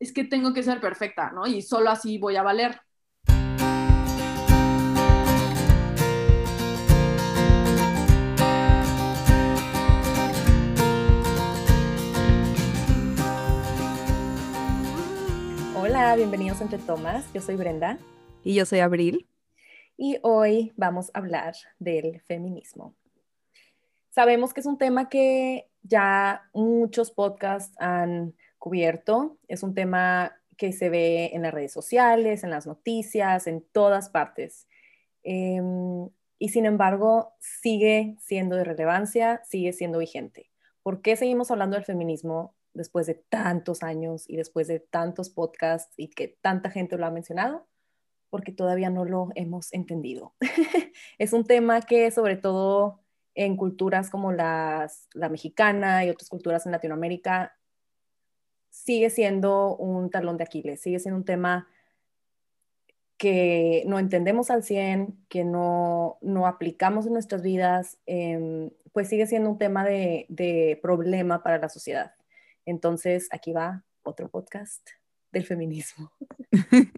es que tengo que ser perfecta, ¿no? Y solo así voy a valer. Hola, bienvenidos Entre Tomas. Yo soy Brenda. Y yo soy Abril. Y hoy vamos a hablar del feminismo. Sabemos que es un tema que ya muchos podcasts han cubierto. Es un tema que se ve en las redes sociales, en las noticias, en todas partes. Em, y sin embargo, sigue siendo de relevancia, sigue siendo vigente. ¿Por qué seguimos hablando del feminismo después de tantos años y después de tantos podcasts y que tanta gente lo ha mencionado? Porque todavía no lo hemos entendido. es un tema que sobre todo en culturas como la mexicana y otras culturas en Latinoamérica sigue siendo un talón de Aquiles, sigue siendo un tema que no entendemos al 100, que no, no aplicamos en nuestras vidas, em, pues sigue siendo un tema de, de problema para la sociedad. Entonces, aquí va otro podcast del feminismo.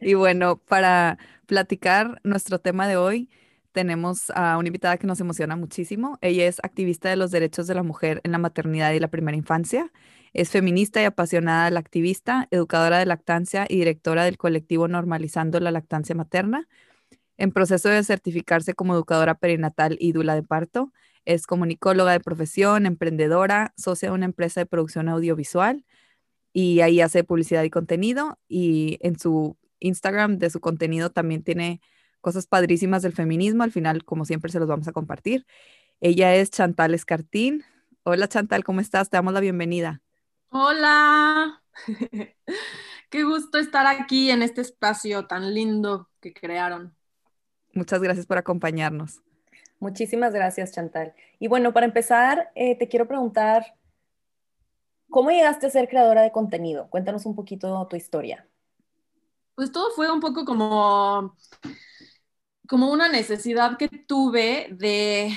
y bueno, para platicar nuestro tema de hoy, tenemos a una invitada que nos emociona muchísimo. Ella es activista de los derechos de la mujer en la maternidad y la primera infancia. Es feminista y apasionada la activista, educadora de lactancia y directora del colectivo Normalizando la Lactancia Materna. En proceso de certificarse como educadora perinatal y dula de parto, es comunicóloga de profesión, emprendedora, socia de una empresa de producción audiovisual y ahí hace publicidad y contenido y en su Instagram de su contenido también tiene cosas padrísimas del feminismo. Al final, como siempre, se los vamos a compartir. Ella es Chantal Escartín. Hola Chantal, ¿cómo estás? Te damos la bienvenida. Hola. Qué gusto estar aquí en este espacio tan lindo que crearon. Muchas gracias por acompañarnos. Muchísimas gracias, Chantal. Y bueno, para empezar, eh, te quiero preguntar, ¿cómo llegaste a ser creadora de contenido? Cuéntanos un poquito tu historia. Pues todo fue un poco como como una necesidad que tuve de,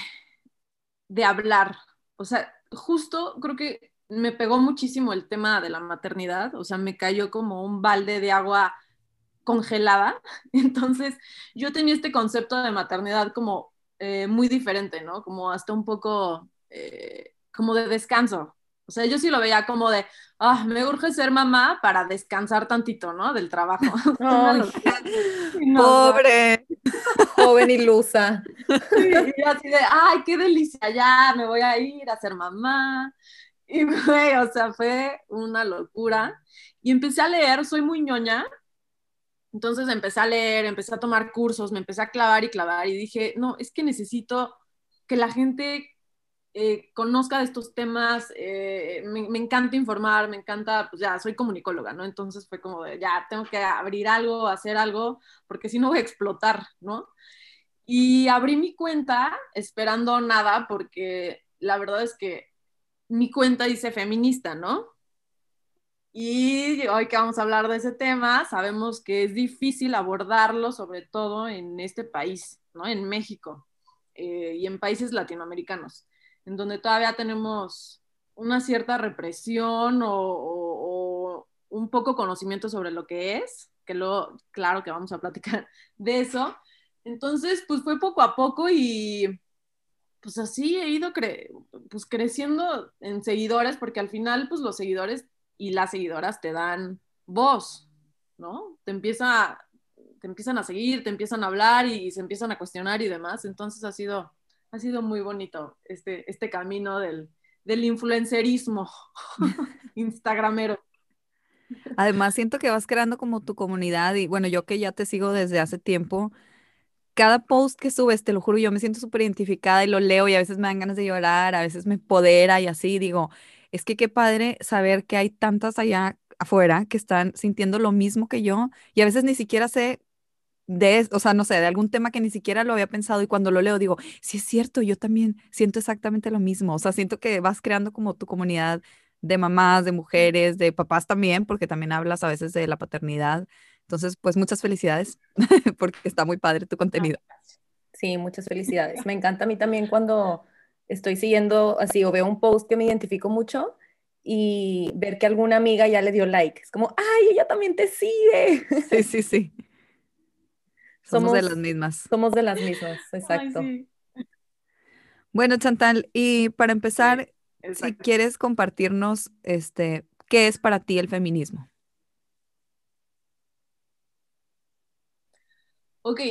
de hablar. O sea, justo creo que me pegó muchísimo el tema de la maternidad, o sea, me cayó como un balde de agua congelada. Entonces, yo tenía este concepto de maternidad como eh, muy diferente, ¿no? Como hasta un poco eh, como de descanso. O sea, yo sí lo veía como de, ah, me urge ser mamá para descansar tantito, ¿no? Del trabajo. pobre, joven ilusa. y así de, ay, qué delicia, ya me voy a ir a ser mamá. Y fue, o sea, fue una locura. Y empecé a leer, soy muy ñoña, entonces empecé a leer, empecé a tomar cursos, me empecé a clavar y clavar y dije, no, es que necesito que la gente eh, conozca de estos temas, eh, me, encanta informar, me encanta, pues ya, soy comunicóloga, ¿no? Entonces fue como de, ya, tengo que abrir algo, hacer algo, porque si no voy a explotar, ¿no? Y abrí mi cuenta esperando nada, porque la verdad es que mi cuenta dice feminista, ¿no? Y hoy que vamos a hablar de ese tema, sabemos que es difícil abordarlo, sobre todo en este país, ¿no? En México eh, y en países latinoamericanos en donde todavía tenemos una cierta represión o, un poco conocimiento sobre lo que es, que luego, claro que vamos a platicar de eso. Entonces, pues fue poco a poco y pues así he ido pues creciendo en seguidores, porque al final, pues los seguidores y las seguidoras te dan voz, ¿no? Te empieza, te empiezan a seguir, te empiezan a hablar y se empiezan a cuestionar y demás. Entonces ha sido ha sido muy bonito este, este camino del, del influencerismo instagramero. Además, siento que vas creando como tu comunidad y bueno, yo que ya te sigo desde hace tiempo, cada post que subes, te lo juro, yo me siento súper identificada y lo leo y a veces me dan ganas de llorar, a veces me empodera y así, digo, es que qué padre saber que hay tantas allá afuera que están sintiendo lo mismo que yo y a veces ni siquiera sé de, o sea, no sé, de algún tema que ni siquiera lo había pensado y cuando lo leo digo, sí es cierto, yo también siento exactamente lo mismo, o sea, siento que vas creando como tu comunidad de mamás, de mujeres, de papás también, porque también hablas a veces de la paternidad. Entonces, pues muchas felicidades, porque está muy padre tu contenido. Sí, muchas felicidades. Me encanta a mí también cuando estoy siguiendo así o veo un post que me identifico mucho y ver que alguna amiga ya le dio like. Es como, ay, ella también te sigue. Sí, sí, sí. Somos, de las mismas. Somos de las mismas, exacto. Bueno, Chantal, y para empezar, si quieres compartirnos, este, ¿qué es para ti el feminismo? Ok,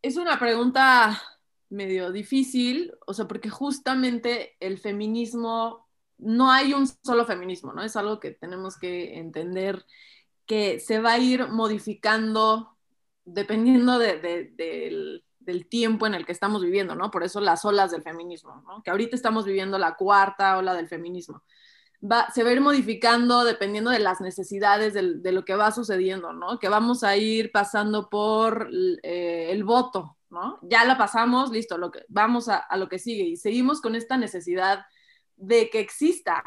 es una pregunta medio difícil, o sea, porque justamente el feminismo, no hay un solo feminismo, ¿no? Es algo que tenemos que entender que se va a ir modificando dependiendo del, tiempo en el que estamos viviendo, ¿no? Por eso las olas del feminismo, ¿no? Que ahorita estamos viviendo la cuarta ola del feminismo. Va, se va a ir modificando dependiendo de las necesidades de lo que va sucediendo, ¿no? Que vamos a ir pasando por eh, el voto, ¿no? Ya la pasamos, listo, lo que, vamos a, lo que sigue y seguimos con esta necesidad de que exista.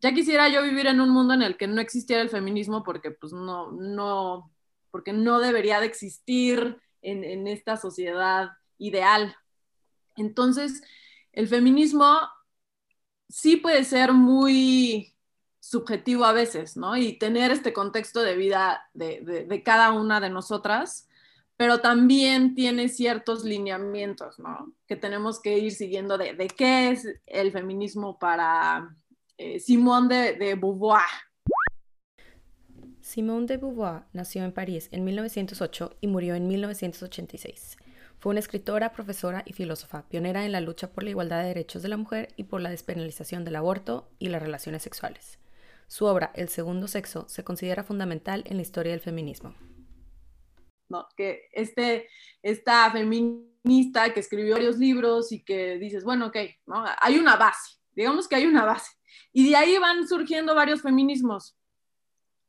Ya quisiera yo vivir en un mundo en el que no existiera el feminismo porque pues no, no, porque no debería de existir en, en esta sociedad ideal. Entonces, el feminismo sí puede ser muy subjetivo a veces, ¿no? Y tener este contexto de vida de, de, de cada una de nosotras pero también tiene ciertos lineamientos, ¿no? Que tenemos que ir siguiendo de, de qué es el feminismo para eh, Simone de, Beauvoir. Simone de Beauvoir nació en París en 1908 y murió en 1986. Fue una escritora, profesora y filósofa, pionera en la lucha por la igualdad de derechos de la mujer y por la despenalización del aborto y las relaciones sexuales. Su obra, El segundo sexo, se considera fundamental en la historia del feminismo. ¿no? Que este, esta feminista que escribió varios libros y que dices, bueno, ok, ¿no? Hay una base, digamos que hay una base. Y de ahí van surgiendo varios feminismos.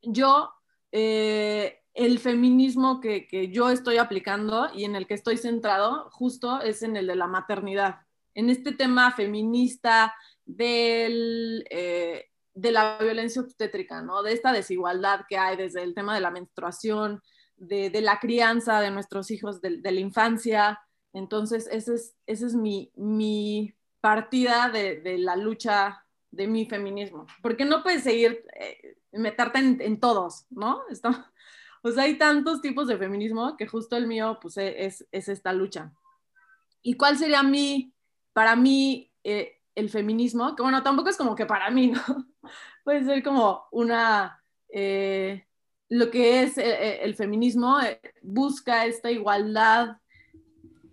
Yo, eh, el feminismo que, yo estoy aplicando y en el que estoy centrado justo es en el de la maternidad, en este tema feminista del, eh, de la violencia obstétrica, ¿no? De esta desigualdad que hay desde el tema de la menstruación, de, la crianza de nuestros hijos, de, la infancia. Entonces, esa es, ese es mi, partida de, la lucha de mi feminismo. Porque no puedes seguir, eh, meterte en, todos, ¿no? O sea, hay tantos tipos de feminismo que justo el mío, pues, e, es, es esta lucha. ¿Y cuál sería mi, para mí, eh, el feminismo? Que bueno, tampoco es como que para mí, ¿no? Puede ser como una... Eh, lo que es eh, el feminismo busca esta igualdad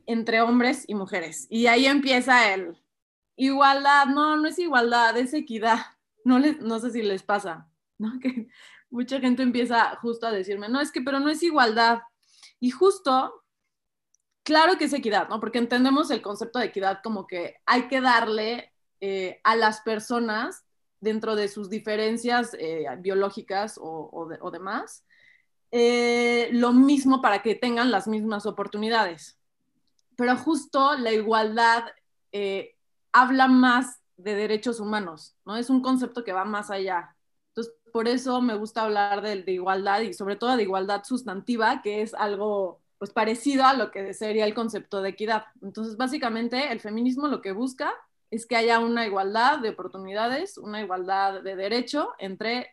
entre hombres y mujeres. Y ahí empieza el igualdad, no, no es igualdad, es equidad. No, les, no sé si les pasa, ¿no? Que mucha gente empieza justo a decirme, no, es que, pero no es igualdad. Y justo, claro que es equidad, ¿no? Porque entendemos el concepto de equidad como que hay que darle a las personas dentro de sus diferencias eh, biológicas o, demás, eh, lo mismo para que tengan las mismas oportunidades. Pero justo la igualdad eh, habla más de derechos humanos, ¿no? Es un concepto que va más allá. Por eso me gusta hablar de, de igualdad y sobre todo de igualdad sustantiva, que es algo pues parecido a lo que sería el concepto de equidad. Entonces, básicamente, el feminismo lo que busca es que haya una igualdad de oportunidades, una igualdad de derecho entre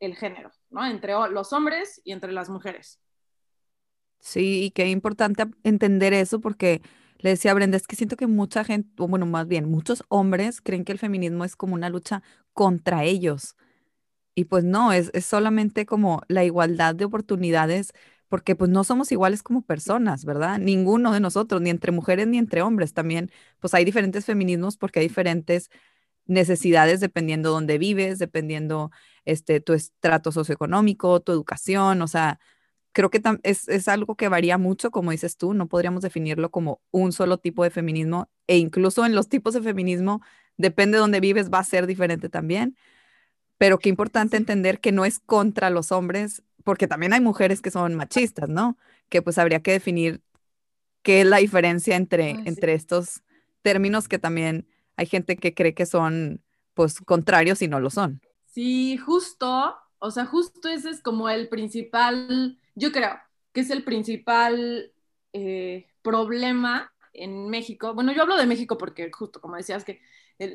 el género, ¿no? Entre los hombres y entre las mujeres. Sí, y qué importante entender eso porque le decía a Brenda, es que siento que mucha gente, o bueno, más bien, muchos hombres creen que el feminismo es como una lucha contra ellos. Y pues no, es, es solamente como la igualdad de oportunidades porque pues no somos iguales como personas, ¿verdad? Ninguno de nosotros, ni entre mujeres ni entre hombres. También pues hay diferentes feminismos porque hay diferentes necesidades dependiendo dónde vives, dependiendo este, tu estrato socioeconómico, tu educación, o sea, creo que es, es algo que varía mucho, como dices tú, no podríamos definirlo como un solo tipo de feminismo e incluso en los tipos de feminismo, depende de dónde vives, va a ser diferente también, pero qué importante entender que no es contra los hombres porque también hay mujeres que son machistas, ¿no? Que pues habría que definir qué es la diferencia entre, entre estos términos que también hay gente que cree que son pues contrarios y no lo son. Sí, justo, o sea, justo ese es como el principal, yo creo que es el principal eh, problema en México. Bueno, yo hablo de México porque justo como decías que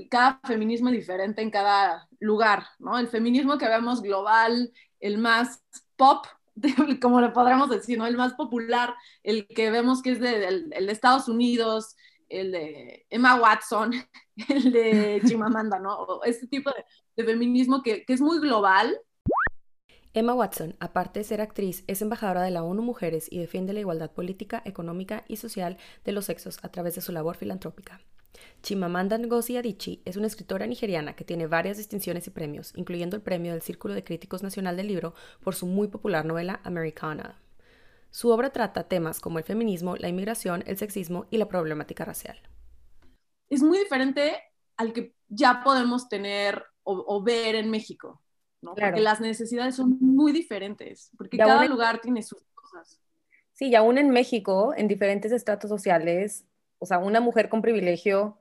cada feminismo es diferente en cada lugar, ¿no? El feminismo que vemos global, el más pop, como le podríamos decir, ¿no? El más popular, el que vemos que es de, el, de Estados Unidos, el de Emma Watson, el de Chimamanda, ¿no? este tipo de, de feminismo que, que, es muy global. Emma Watson, aparte de ser actriz, es embajadora de la ONU Mujeres y defiende la igualdad política, económica y social de los sexos a través de su labor filantrópica. Chimamanda Ngozi Adichie es una escritora nigeriana que tiene varias distinciones y premios, incluyendo el premio del Círculo de Críticos Nacional del Libro por su muy popular novela Americana. Su obra trata temas como el feminismo, la inmigración, el sexismo y la problemática racial. Es muy diferente al que ya podemos tener o, ver en México, ¿no? porque las necesidades son muy diferentes, porque cada lugar tiene sus cosas. Sí, y aún en México, en diferentes estratos sociales, o sea, una mujer con privilegio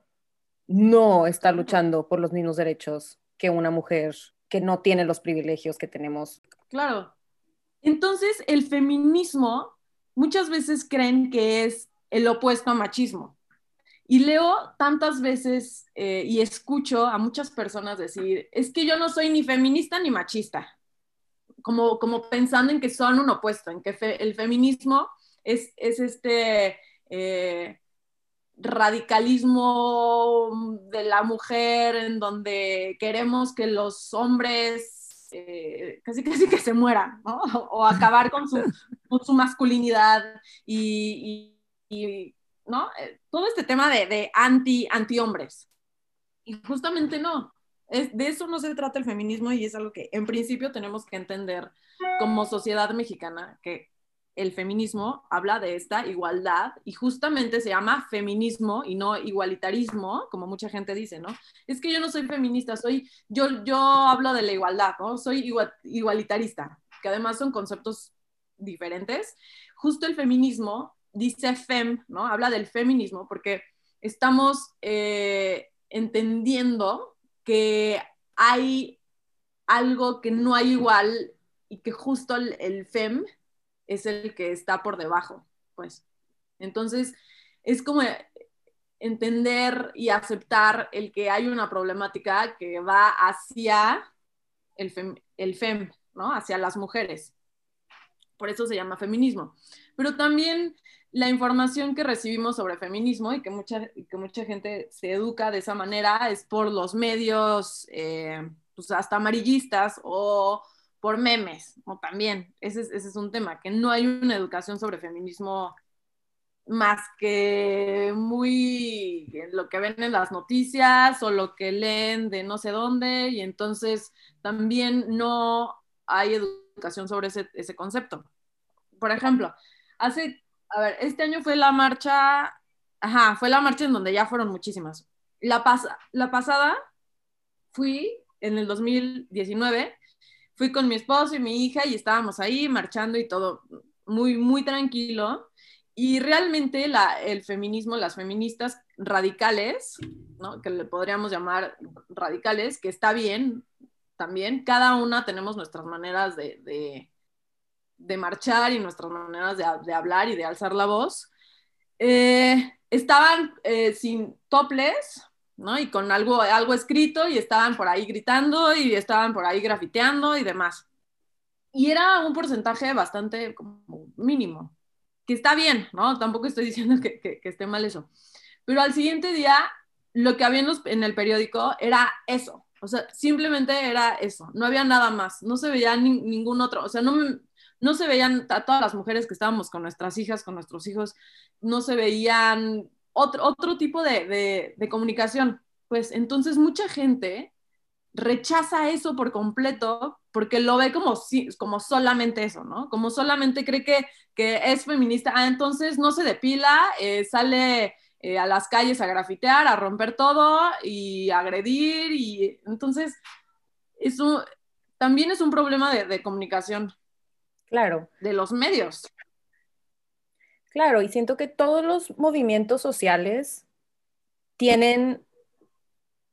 no está luchando por los mismos derechos que una mujer que no tiene los privilegios que tenemos. Claro. Entonces, el feminismo muchas veces creen que es el opuesto a machismo. Y leo tantas veces eh, y escucho a muchas personas decir, es que yo no soy ni feminista ni machista, como, como pensando en que son un opuesto, en que el feminismo es, es este eh, radicalismo de la mujer en donde queremos que los hombres eh, casi casi que se mueran. O acabar con su, masculinidad y, y, ¿no? Eh, todo este tema de, de, anti, anti hombres. Y justamente no. Es, de eso no se trata el feminismo y es algo que en principio tenemos que entender como sociedad mexicana, que el feminismo habla de esta igualdad y justamente se llama feminismo y no igualitarismo, como mucha gente dice, ¿no? Es que yo no soy feminista, soy, yo, yo hablo de la igualdad, ¿no? Soy igualitarista, que además son conceptos diferentes. Justo el feminismo dice fem, ¿no? Habla del feminismo porque estamos eh, entendiendo que hay algo que no hay igual y que justo el, el fem es el que está por debajo, pues. Entonces, es como entender y aceptar el que hay una problemática que va hacia el FEM, ¿no? Hacia las mujeres. Por eso se llama feminismo. Pero también la información que recibimos sobre feminismo y que mucha, que mucha gente se educa de esa manera es por los medios, eh, pues hasta amarillistas o por memes, o también, ese es, ese es un tema, que no hay una educación sobre feminismo más que muy lo que ven en las noticias o lo que leen de no sé dónde, y entonces también no hay educación sobre ese, ese concepto. Por ejemplo, hace, a ver, este año fue la marcha, ajá, fue la marcha en donde ya fueron muchísimas. La, la pasada fui en el 2019 fui con mi esposo y mi hija y estábamos ahí marchando y todo muy, muy tranquilo. Y realmente la, el feminismo, las feministas radicales, ¿no? que le podríamos llamar radicales, que está bien también, cada una tenemos nuestras maneras de, de, de marchar y nuestras maneras de, de, hablar y de alzar la voz. Eh, estaban eh, sin toples, ¿no? Y con algo, algo escrito y estaban por ahí gritando y estaban por ahí grafiteando y demás. Y era un porcentaje bastante mínimo, que está bien, ¿no? Tampoco estoy diciendo que, que, esté mal eso. Pero al siguiente día, lo que había en, el periódico era eso. O sea, simplemente era eso. No había nada más. No se veía ningún otro. O sea, no, no se veían a todas las mujeres que estábamos con nuestras hijas, con nuestros hijos, no se veían otro, otro tipo de, de, comunicación. Pues entonces mucha gente rechaza eso por completo porque lo ve como, como solamente eso, ¿no? Como solamente cree que, que es feminista. Ah, entonces no se depila, eh, sale eh, a las calles a grafitear, a romper todo y agredir. Y entonces eso también es un problema de, de comunicación. Claro. De los medios. Claro, y siento que todos los movimientos sociales tienen,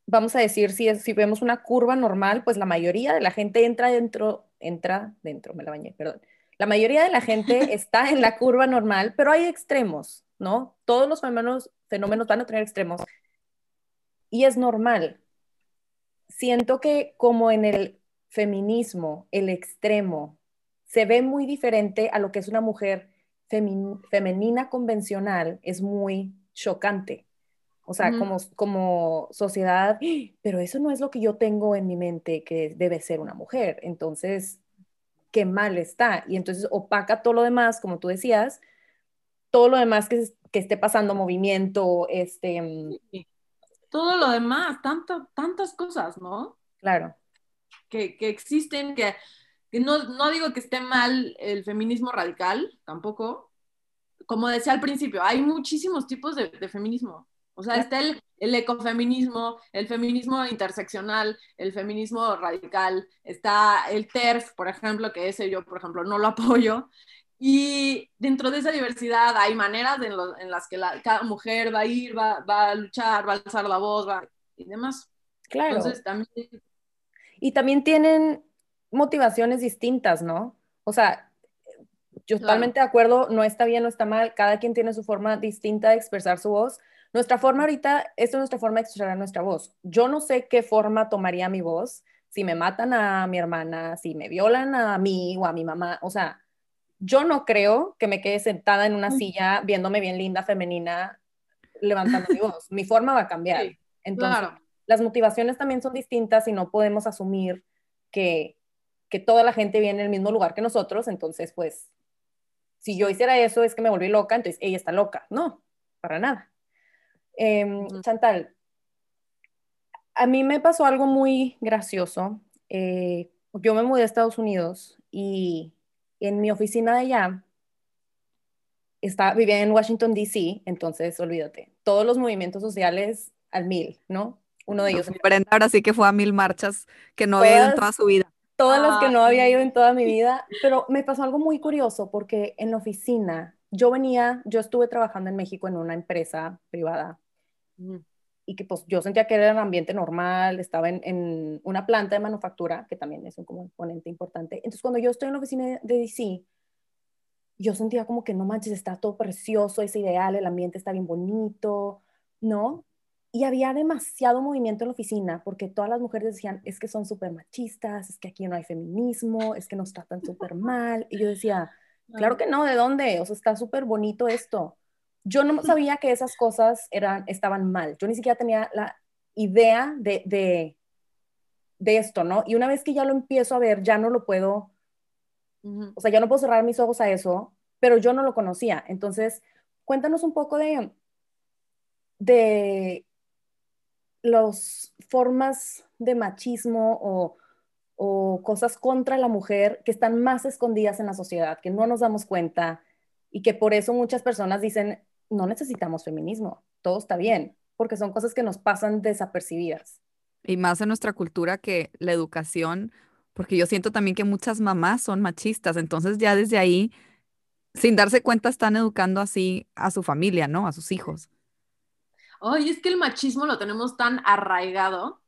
vamos a decir, si, si vemos una curva normal, pues la mayoría de la gente entra dentro, entra dentro, me la bañé, perdón. La mayoría de la gente está en la curva normal, pero hay extremos, ¿no? Todos los fenómenos, fenómenos van a tener extremos. y es normal. Siento que como en el feminismo, el extremo, se ve muy diferente a lo que es una mujer femenina convencional, es muy chocante. O sea, como, como sociedad, pero eso no es lo que yo tengo en mi mente que debe ser una mujer. Entonces, qué mal está. Y entonces opaca todo lo demás, como tú decías, todo lo demás que, que esté pasando, movimiento, este... Mm, todo lo demás, tanto, tantas cosas, ¿no? Claro. Que, que existen, que no, no, digo que esté mal el feminismo radical, tampoco. Como decía al principio, hay muchísimos tipos de, de feminismo. O sea, está el, el, ecofeminismo, el feminismo interseccional, el feminismo radical, está el TERF, por ejemplo, que ese yo, por ejemplo, no lo apoyo. Y dentro de esa diversidad hay maneras en, lo, en las que la, cada mujer va a ir, va, va, a luchar, va a alzar la voz va, y demás. Claro. Entonces, también... Y también tienen motivaciones distintas, ¿no? O sea, yo totalmente de acuerdo, no está bien, no está mal, cada quien tiene su forma distinta de expresar su voz. Nuestra forma ahorita, esta es nuestra forma de expresar nuestra voz. Yo no sé qué forma tomaría mi voz si me matan a mi hermana, si me violan a mí o a mi mamá, o sea, yo no creo que me quede sentada en una silla viéndome bien linda, femenina, levantando mi voz. Mi forma va a cambiar. Entonces, las motivaciones también son distintas y no podemos asumir que, que toda la gente viene en el mismo lugar que nosotros. Entonces, pues, si yo hiciera eso es que me volví loca, entonces ella está loca. No, para nada. Eh, Chantal, a mí me pasó algo muy gracioso. Eh, yo me mudé a Estados Unidos y en mi oficina de allá, está, vivía en Washington, D.C., entonces olvídate, todos los movimientos sociales al mil, ¿no? Uno de ellos. Brenda ahora sí que fue a mil marchas que no había ido en toda su vida. Todas las que no había ido en toda mi vida, pero me pasó algo muy curioso porque en la oficina, yo venía, yo estuve trabajando en México en una empresa privada y que pues yo sentía que era un ambiente normal, estaba en, en, una planta de manufactura, que también es un componente importante. Entonces, cuando yo estoy en la oficina de DC, yo sentía como que no manches, está todo precioso, es ideal, el ambiente está bien bonito, ¿no? Y había demasiado movimiento en la oficina porque todas las mujeres decían, es que son súper machistas, es que aquí no hay feminismo, es que nos tratan súper mal. Y yo decía, claro que no, ¿de dónde? O sea, está súper bonito esto yo no sabía que esas cosas eran, estaban mal. Yo ni siquiera tenía la idea de, de, de, esto, ¿no? Y una vez que ya lo empiezo a ver, ya no lo puedo, o sea, ya no puedo cerrar mis ojos a eso, pero yo no lo conocía. Entonces, cuéntanos un poco de, de las formas de machismo o, o cosas contra la mujer que están más escondidas en la sociedad, que no nos damos cuenta y que por eso muchas personas dicen, no necesitamos feminismo, todo está bien, porque son cosas que nos pasan desapercibidas. Y más en nuestra cultura que la educación, porque yo siento también que muchas mamás son machistas, entonces ya desde ahí, sin darse cuenta, están educando así a su familia, ¿no? A sus hijos. Ay, es que el machismo lo tenemos tan arraigado,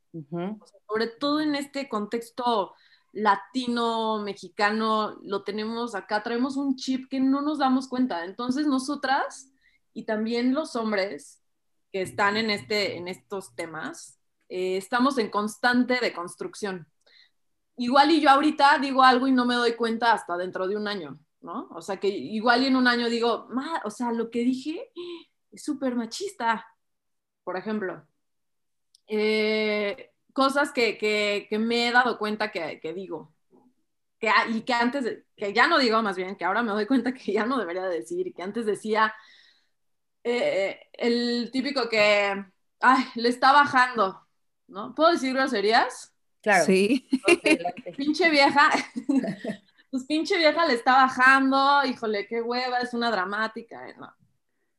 sobre todo en este contexto latino, mexicano, lo tenemos acá, traemos un chip que no nos damos cuenta. Entonces nosotras y también los hombres que están en, este, en estos temas, eh, estamos en constante deconstrucción. Igual y yo ahorita digo algo y no me doy cuenta hasta dentro de un año, ¿no? O sea que igual y en un año digo, o sea, lo que dije es súper machista, por ejemplo. Eh, cosas que, que, que, me he dado cuenta que, que digo. Que, y que antes, que ya no digo más bien, que ahora me doy cuenta que ya no debería decir, y que antes decía, eh, el típico que, ay, le está bajando, ¿no? ¿Puedo decir groserías? Claro. Sí. pinche vieja, pues pinche vieja le está bajando, híjole, qué hueva, es una dramática, ¿no?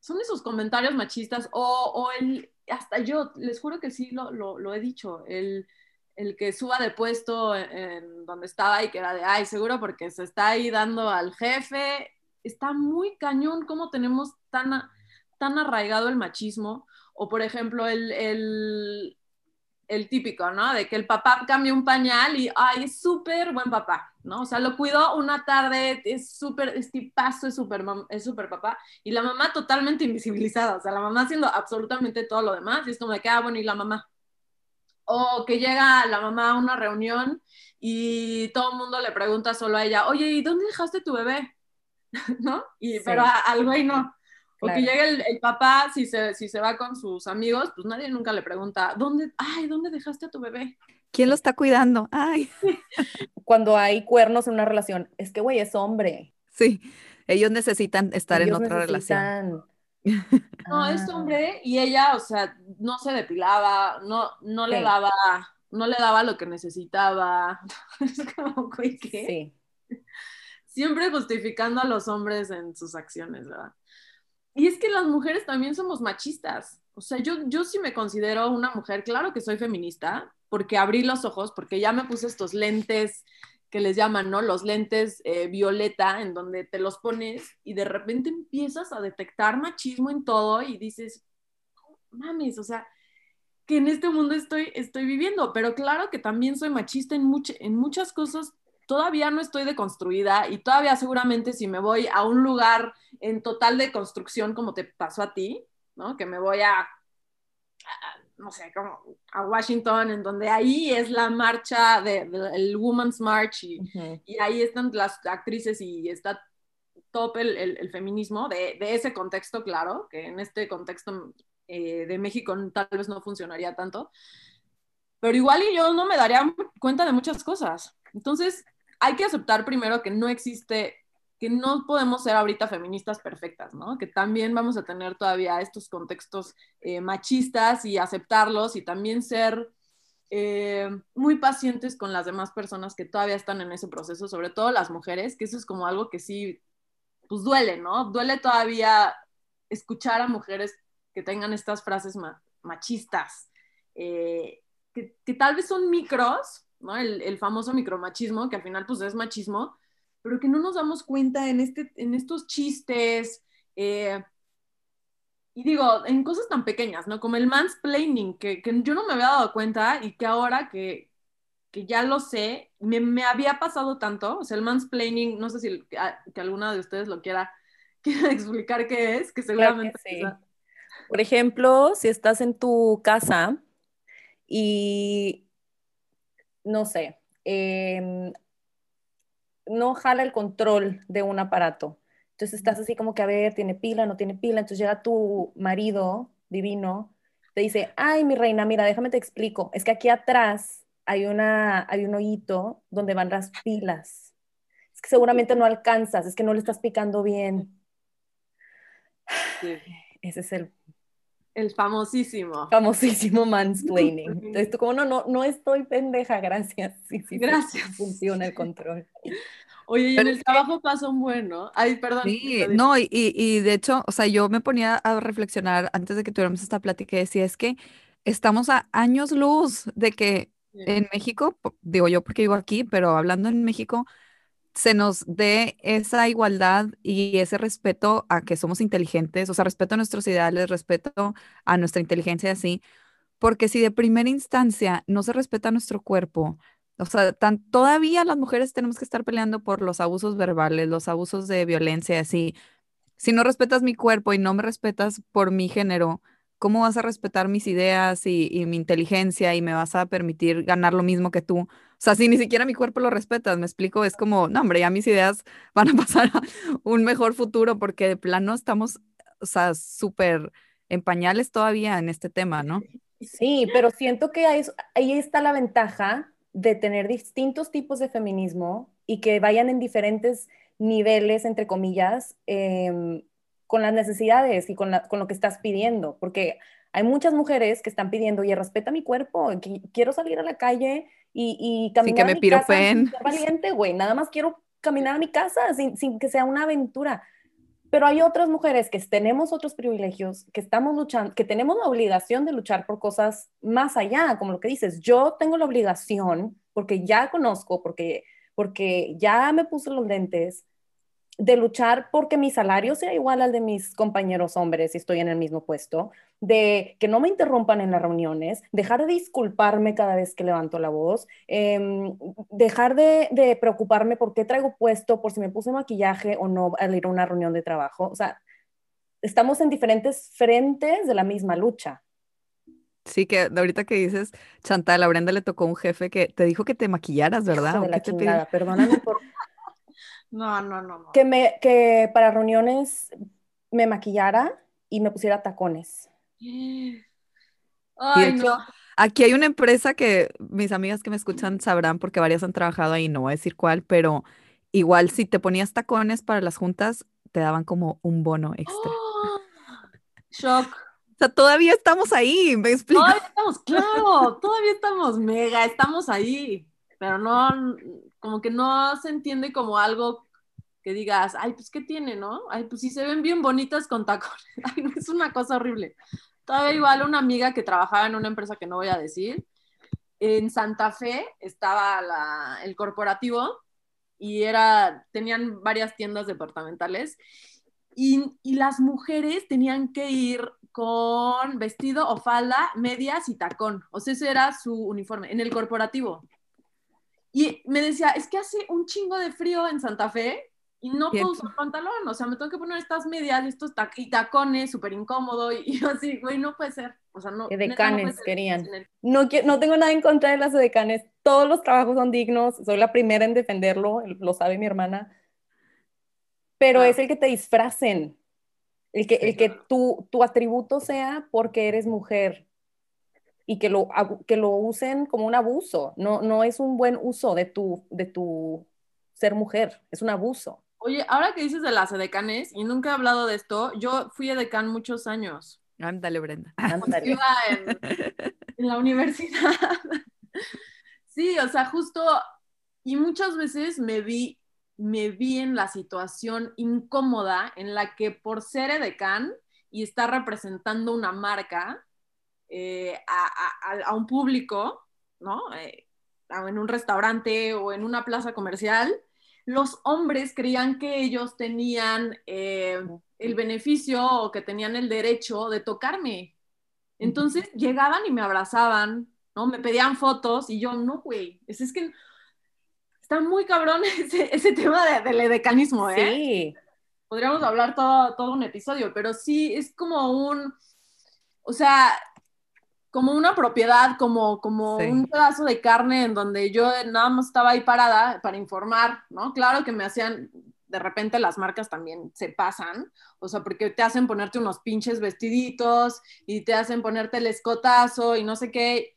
Son esos comentarios machistas o, o el, hasta yo, les juro que sí lo, lo, he dicho, el, el, que suba de puesto donde estaba y que era de, ay, seguro porque se está ahí dando al jefe, está muy cañón cómo tenemos tan tan arraigado el machismo, o por ejemplo el, el, el típico, ¿no? De que el papá cambia un pañal y, ay, es súper buen papá, ¿no? O sea, lo cuidó una tarde, es súper, es tipazo, es súper es super papá, y la mamá totalmente invisibilizada, o sea, la mamá haciendo absolutamente todo lo demás, y es como de que, ah, bueno, y la mamá, O que llega la mamá a una reunión y todo el mundo le pregunta solo a ella, oye, ¿y dónde dejaste tu bebé? ¿No? Y, Pero al güey no. O que llegue el, papá, si se, si se va con sus amigos, pues nadie nunca le pregunta, ¿dónde, ay, ¿dónde dejaste a tu bebé? ¿Quién lo está cuidando? Ay. Cuando hay cuernos en una relación, es que, güey, es hombre. Sí, ellos necesitan estar en otra relación. No, es ah. hombre y ella, o sea, no se depilaba, no, no le daba, no le daba lo que necesitaba. Es como, güey, ¿qué? Sí. Siempre justificando a los hombres en sus acciones, ¿verdad? Y es que las mujeres también somos machistas. O sea, yo, yo sí me considero una mujer, claro que soy feminista, porque abrí los ojos, porque ya me puse estos lentes que les llaman, ¿no? Los lentes eh, violeta, en donde te los pones y de repente empiezas a detectar machismo en todo y dices, mames, o sea, que en este mundo estoy, estoy viviendo, pero claro que también soy machista en, en muchas cosas, todavía no estoy deconstruida y todavía seguramente si me voy a un lugar en total de construcción como te pasó a ti, ¿no? Que me voy a no sé, como a Washington, en donde ahí es la marcha del de, Women's March y, y, ahí están las actrices y está top el, el, feminismo de, de, ese contexto, claro, que en este contexto eh, de México tal vez no funcionaría tanto, pero igual y yo no me daría cuenta de muchas cosas. Entonces, hay que aceptar primero que no existe que no podemos ser ahorita feministas perfectas, ¿no? Que también vamos a tener todavía estos contextos eh, machistas y aceptarlos y también ser eh, muy pacientes con las demás personas que todavía están en ese proceso, sobre todo las mujeres, que eso es como algo que sí, pues duele, ¿no? Duele todavía escuchar a mujeres que tengan estas frases machistas, eh, que, que, tal vez son micros, ¿no? El, el famoso micromachismo, que al final pues es machismo, pero que no nos damos cuenta en, este, en estos chistes, eh, y digo, en cosas tan pequeñas, ¿no? Como el mansplaining, que, que yo no me había dado cuenta y que ahora que, que ya lo sé, me, me, había pasado tanto, o sea, el mansplaining, no sé si que alguna de ustedes lo quiera, quiera explicar qué es, que seguramente... sí. Por ejemplo, si estás en tu casa y, no sé, eh, no jala el control de un aparato. Entonces estás así como que, a ver, tiene pila, no tiene pila. Entonces llega tu marido divino, te dice, ay, mi reina, mira, déjame te explico. Es que aquí atrás hay, una, hay un hoyito donde van las pilas. Es que seguramente no alcanzas, es que no le estás picando bien. Ese es el... El famosísimo. Famosísimo mansplaining. Entonces tú como, no, no, no estoy pendeja, gracias. Sí, sí, gracias. Funciona el control. Oye, y en el trabajo pasa un bueno. Ay, perdón. Sí, no, y, y, de hecho, o sea, yo me ponía a reflexionar antes de que tuviéramos esta plática y decía, es que estamos a años luz de que en México, digo yo porque vivo aquí, pero hablando en México, se nos dé esa igualdad y ese respeto a que somos inteligentes, o sea, respeto a nuestros ideales, respeto a nuestra inteligencia así, porque si de primera instancia no se respeta nuestro cuerpo, o sea, tan, todavía las mujeres tenemos que estar peleando por los abusos verbales, los abusos de violencia, así. Si no respetas mi cuerpo y no me respetas por mi género, ¿cómo vas a respetar mis ideas y, mi inteligencia y me vas a permitir ganar lo mismo que tú? O sea, si ni siquiera mi cuerpo lo respetas, me explico, es como, no, hombre, ya mis ideas van a pasar a un mejor futuro porque de plano estamos, o sea, súper en pañales todavía en este tema, ¿no? Sí, pero siento que ahí, ahí está la ventaja de tener distintos tipos de feminismo y que vayan en diferentes niveles, entre comillas, em, con las necesidades y con, lo que estás pidiendo, porque hay muchas mujeres que están pidiendo, oye, respeta mi cuerpo, quiero salir a la calle y, y caminar que me a mi casa sin valiente, güey, nada más quiero caminar a mi casa sin, sin que sea una aventura. Pero hay otras mujeres que tenemos otros privilegios, que estamos luchando, que tenemos la obligación de luchar por cosas más allá, como lo que dices, yo tengo la obligación, porque ya conozco, porque, porque ya me puse los lentes, de luchar porque mi salario sea igual al de mis compañeros hombres si estoy en el mismo puesto, de que no me interrumpan en las reuniones, dejar de disculparme cada vez que levanto la voz, em, dejar de, de, preocuparme por qué traigo puesto, por si me puse maquillaje o no al ir a una reunión de trabajo. O sea, estamos en diferentes frentes de la misma lucha. Sí, que ahorita que dices, Chantal, a Brenda le tocó un jefe que te dijo que te maquillaras, ¿verdad? Hijo de ¿O la qué te pidió? chingada, perdóname por No, no, no, no. que me que para reuniones me maquillara y me pusiera tacones. Ay, hecho, no. aquí hay una empresa que mis amigas que me escuchan sabrán porque varias han trabajado ahí, no voy a decir cuál, pero igual si te ponías tacones para las juntas, te daban como un bono extra. ¡Oh! Shock. O sea, todavía estamos ahí, me explico. Todavía estamos, claro, todavía estamos mega, estamos ahí, pero no, como que no se entiende como algo que digas, ay, pues qué tiene, ¿no? Ay, pues sí se ven bien bonitas con tacones. Ay, es una cosa horrible. Todavía igual una amiga que trabajaba en una empresa que no voy a decir, en Santa Fe estaba la- el corporativo y era, tenían varias tiendas departamentales y, y las mujeres tenían que ir con vestido o falda, medias y tacón. O sea, ese era su uniforme en el corporativo. Y me decía, es que hace un chingo de frío en Santa Fe y no puedo usar pantalón. O sea, me tengo que poner estas medias y estos tac- y tacones, súper incómodo. Y, yo así, güey, no puede ser. O sea, no. No ser. querían. El- No, no tengo nada en contra de las decanes. Todos los trabajos son dignos. Soy la primera en defenderlo, lo sabe mi hermana. Pero Claro. es el que te disfracen. El que, el que tu, tu atributo sea porque eres mujer. Y que lo, que lo usen como un abuso. No, no es un buen uso de tu, de tu ser mujer. Es un abuso. Oye, ahora que dices de las edecanes, y nunca he hablado de esto, yo fui edecán muchos años. Ándale, Brenda. Ándale. Iba en, en la universidad. Sí, o sea, justo, y muchas veces me vi, me vi en la situación incómoda en la que por ser edecán y estar representando una marca eh, a, a- a- a un público, ¿no? Eh, en un restaurante o en una plaza comercial, los hombres creían que ellos tenían eh, el beneficio o que tenían el derecho de tocarme. Entonces llegaban y me abrazaban, ¿no? Me pedían fotos y yo, no, güey, es, es que está muy cabrón ese, ese tema de- del edecanismo, ¿eh? Sí. Podríamos hablar todo, todo un episodio, pero sí es como un, o sea, como una propiedad, como, como Sí. un pedazo de carne en donde yo nada más estaba ahí parada para informar, ¿no? Claro que me hacían, de repente las marcas también se pasan, o sea, porque te hacen ponerte unos pinches vestiditos y te hacen ponerte el escotazo y no sé qué.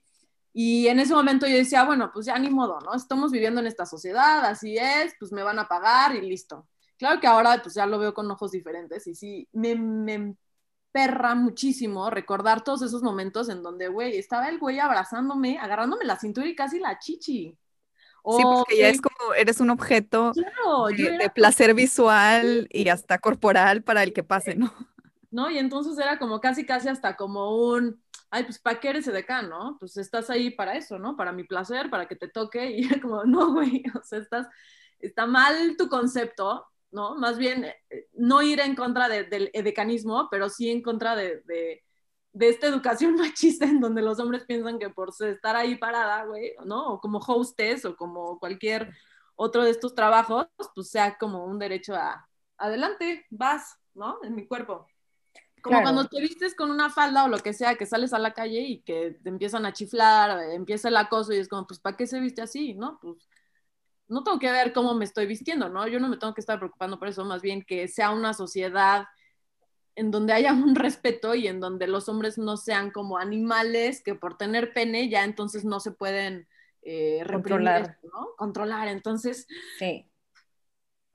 Y en ese momento yo decía, bueno, pues ya ni modo, ¿no? Estamos viviendo en esta sociedad, así es, pues me van a pagar y listo. Claro que ahora pues ya lo veo con ojos diferentes y sí, me, me perra muchísimo recordar todos esos momentos en donde, güey, estaba el güey abrazándome, agarrándome la cintura y casi la chichi. O Sí, porque ya es como, eres un objeto claro, de, era de placer visual y hasta corporal para el que pase, ¿no? ¿no? Y entonces era como casi, casi hasta como un, ay, pues ¿para qué eres edecán, no? Pues estás ahí para eso, ¿no? Para mi placer, para que te toque, y era como, no, güey, o sea, estás, está mal tu concepto, ¿no? Más bien, eh, no ir en contra de- del edecanismo, pero sí en contra de, de, de esta educación machista en donde los hombres piensan que por estar ahí parada, güey, ¿no? O como hostess o como cualquier otro de estos trabajos, pues sea como un derecho a, adelante, vas, ¿no? En mi cuerpo. Como Claro. cuando te vistes con una falda o lo que sea, que sales a la calle y que te empiezan a chiflar, eh, empieza el acoso y es como, pues, ¿para qué se viste así? ¿No? Pues no tengo que ver cómo me estoy vistiendo, ¿no? Yo no me tengo que estar preocupando por eso, más bien que sea una sociedad en donde haya un respeto y en donde los hombres no sean como animales que por tener pene ya entonces no se pueden eh, Controlar. esto, ¿no? Controlar. Entonces, Sí.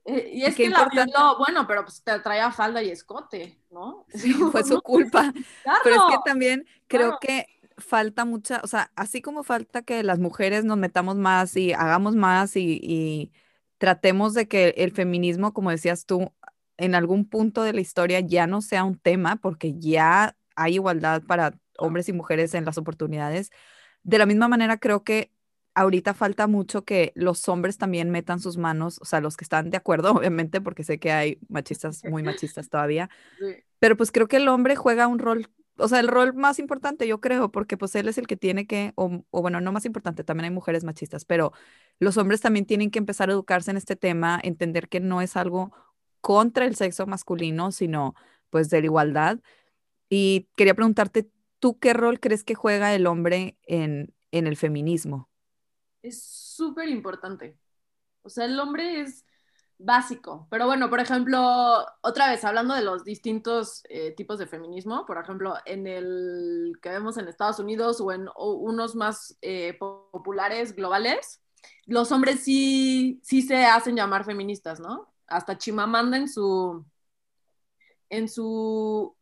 eh, y es Qué que la violó, bueno, pero pues te traía falda y escote, ¿no? Sí, fue su culpa. Pero es que claro. también creo claro. que falta mucha, o sea, así como falta que las mujeres nos metamos más y hagamos más y, y tratemos de que el feminismo, como decías tú, en algún punto de la historia ya no sea un tema, porque ya hay igualdad para hombres y mujeres en las oportunidades. De la misma manera, creo que ahorita falta mucho que los hombres también metan sus manos, o sea, los que están de acuerdo, obviamente, porque sé que hay machistas muy machistas todavía, pero pues creo que el hombre juega un rol, o sea, el rol más importante, yo creo, porque pues él es el que tiene que, o, bueno, no más importante, también hay mujeres machistas, pero los hombres también tienen que empezar a educarse en este tema, entender que no es algo contra el sexo masculino, sino pues de la igualdad. Y quería preguntarte, ¿tú qué rol crees que juega el hombre en, en el feminismo? Es súper importante. O sea, el hombre es básico. Pero bueno, por ejemplo, otra vez hablando de los distintos eh, tipos de feminismo, por ejemplo, en el que vemos en Estados Unidos o en unos más eh, populares, globales, los hombres sí, sí se hacen llamar feministas, ¿no? Hasta Chimamanda en su, en su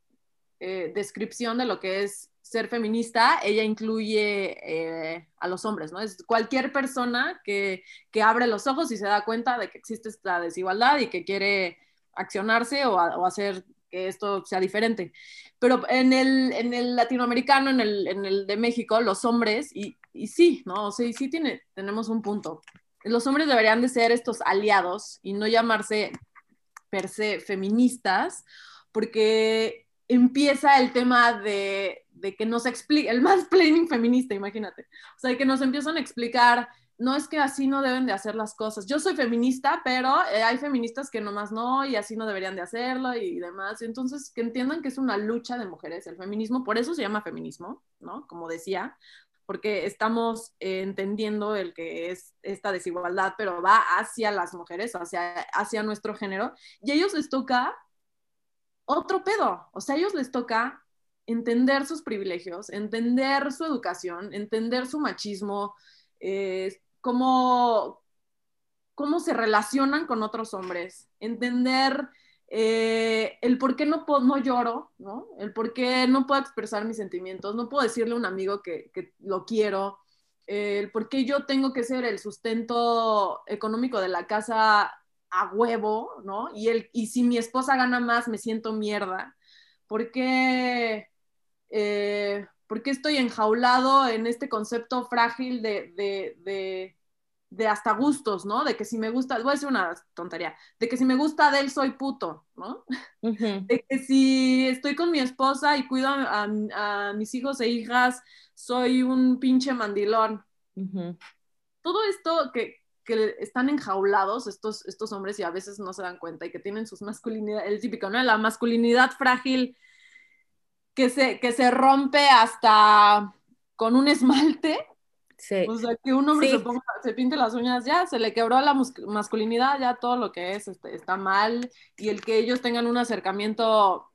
eh, descripción de lo que es ser feminista, ella incluye eh, a los hombres, ¿no? Es cualquier persona que, que, abre los ojos y se da cuenta de que existe esta desigualdad y que quiere accionarse o, o hacer que esto sea diferente. Pero en el, en el latinoamericano, en el, en el, de México, los hombres, y, y sí, ¿no? Sí, sí tiene, tenemos un punto. Los hombres deberían de ser estos aliados y no llamarse per se feministas, porque empieza el tema de, de que nos explique, el más planning feminista, imagínate. O sea, que nos empiezan a explicar, no es que así no deben de hacer las cosas. Yo soy feminista, pero eh, hay feministas que nomás no y así no deberían de hacerlo y demás. Entonces, que entiendan que es una lucha de mujeres el feminismo, por eso se llama feminismo, ¿no? Como decía, porque estamos entendiendo el que es esta desigualdad, pero va hacia las mujeres, hacia, hacia nuestro género, y a ellos les toca otro pedo, o sea, a ellos les toca entender sus privilegios, entender su educación, entender su machismo, eh, cómo, cómo se relacionan con otros hombres, entender eh, el por qué no, no lloro, ¿no? El por qué no puedo expresar mis sentimientos, no puedo decirle a un amigo que, que lo quiero, el por qué yo tengo que ser el sustento económico de la casa a huevo, ¿no? Y, el, y si mi esposa gana más, me siento mierda. ¿Por qué, eh, ¿por qué estoy enjaulado en este concepto frágil de, de, de, de, hasta gustos, ¿no? De que si me gusta, voy a decir una tontería, de que si me gusta de él soy puto, ¿no? Uh -huh. De que si estoy con mi esposa y cuido a, a, a mis hijos e hijas, soy un pinche mandilón. Uh -huh. Todo esto que, que están enjaulados estos, estos hombres y a veces no se dan cuenta y que tienen sus masculinidades, el típico, ¿no? La masculinidad frágil que se, que se rompe hasta con un esmalte. Sí. O sea, que un hombre sí. se, ponga, se, pinte las uñas, ya se le quebró la masculinidad, ya todo lo que es este, está mal. Y el que ellos tengan un acercamiento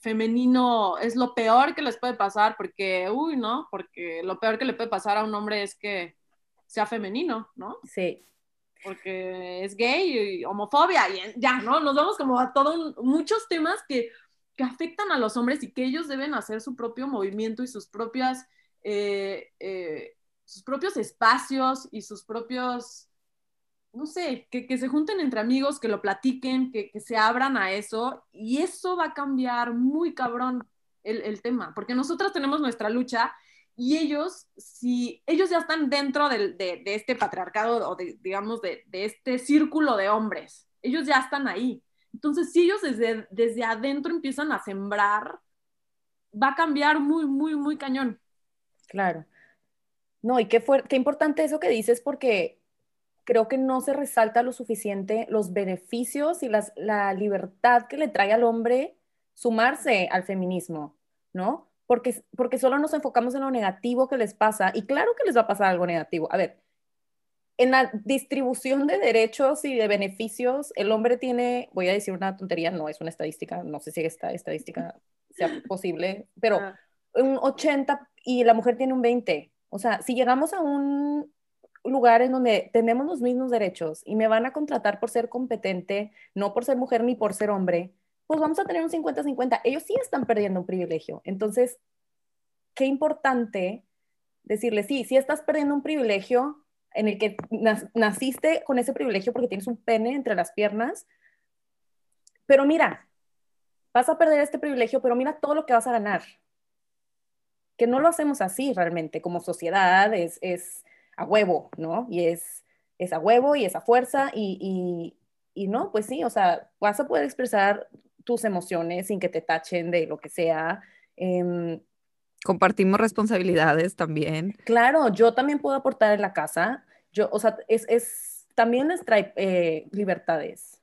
femenino es lo peor que les puede pasar, porque, uy, ¿no? Porque lo peor que le puede pasar a un hombre es que sea femenino, ¿no? Sí porque es gay y homofobia, y ya, ¿no? Nos vamos como a todos muchos temas que, que, afectan a los hombres y que ellos deben hacer su propio movimiento y sus propias, eh, eh, sus propios espacios y sus propios, no sé, que, que, se junten entre amigos, que lo platiquen, que, que, se abran a eso, y eso va a cambiar muy cabrón el, el tema, porque nosotros tenemos nuestra lucha y ellos, si ellos ya están dentro de, de, de este patriarcado o de, digamos, de, de, este círculo de hombres, ellos ya están ahí. Entonces, si ellos desde, desde adentro empiezan a sembrar, va a cambiar muy, muy, muy cañón. Claro. No, y qué, qué importante eso que dices porque creo que no se resalta lo suficiente los beneficios y las, la libertad que le trae al hombre sumarse al feminismo, ¿no? porque, porque solo nos enfocamos en lo negativo que les pasa, y claro que les va a pasar algo negativo. A ver, en la distribución de derechos y de beneficios, el hombre tiene, voy a decir una tontería, no es una estadística, no sé si esta estadística sea posible, pero ah. un 80 y la mujer tiene un 20. O sea, si llegamos a un lugar en donde tenemos los mismos derechos y me van a contratar por ser competente, no por ser mujer ni por ser hombre, pues vamos a tener un 50-50. Ellos sí están perdiendo un privilegio. Entonces, qué importante decirle, sí, sí estás perdiendo un privilegio en el que naciste con ese privilegio porque tienes un pene entre las piernas, pero mira, vas a perder este privilegio, pero mira todo lo que vas a ganar. Que no lo hacemos así realmente, como sociedad, es, es a huevo, ¿no? Y es, es a huevo y es a fuerza y, y, y no, pues sí, o sea, vas a poder expresar tus emociones sin que te tachen de lo que sea. Eh, Compartimos responsabilidades también. Claro, yo también puedo aportar en la casa. Yo, o sea, es, es también les trae eh, libertades.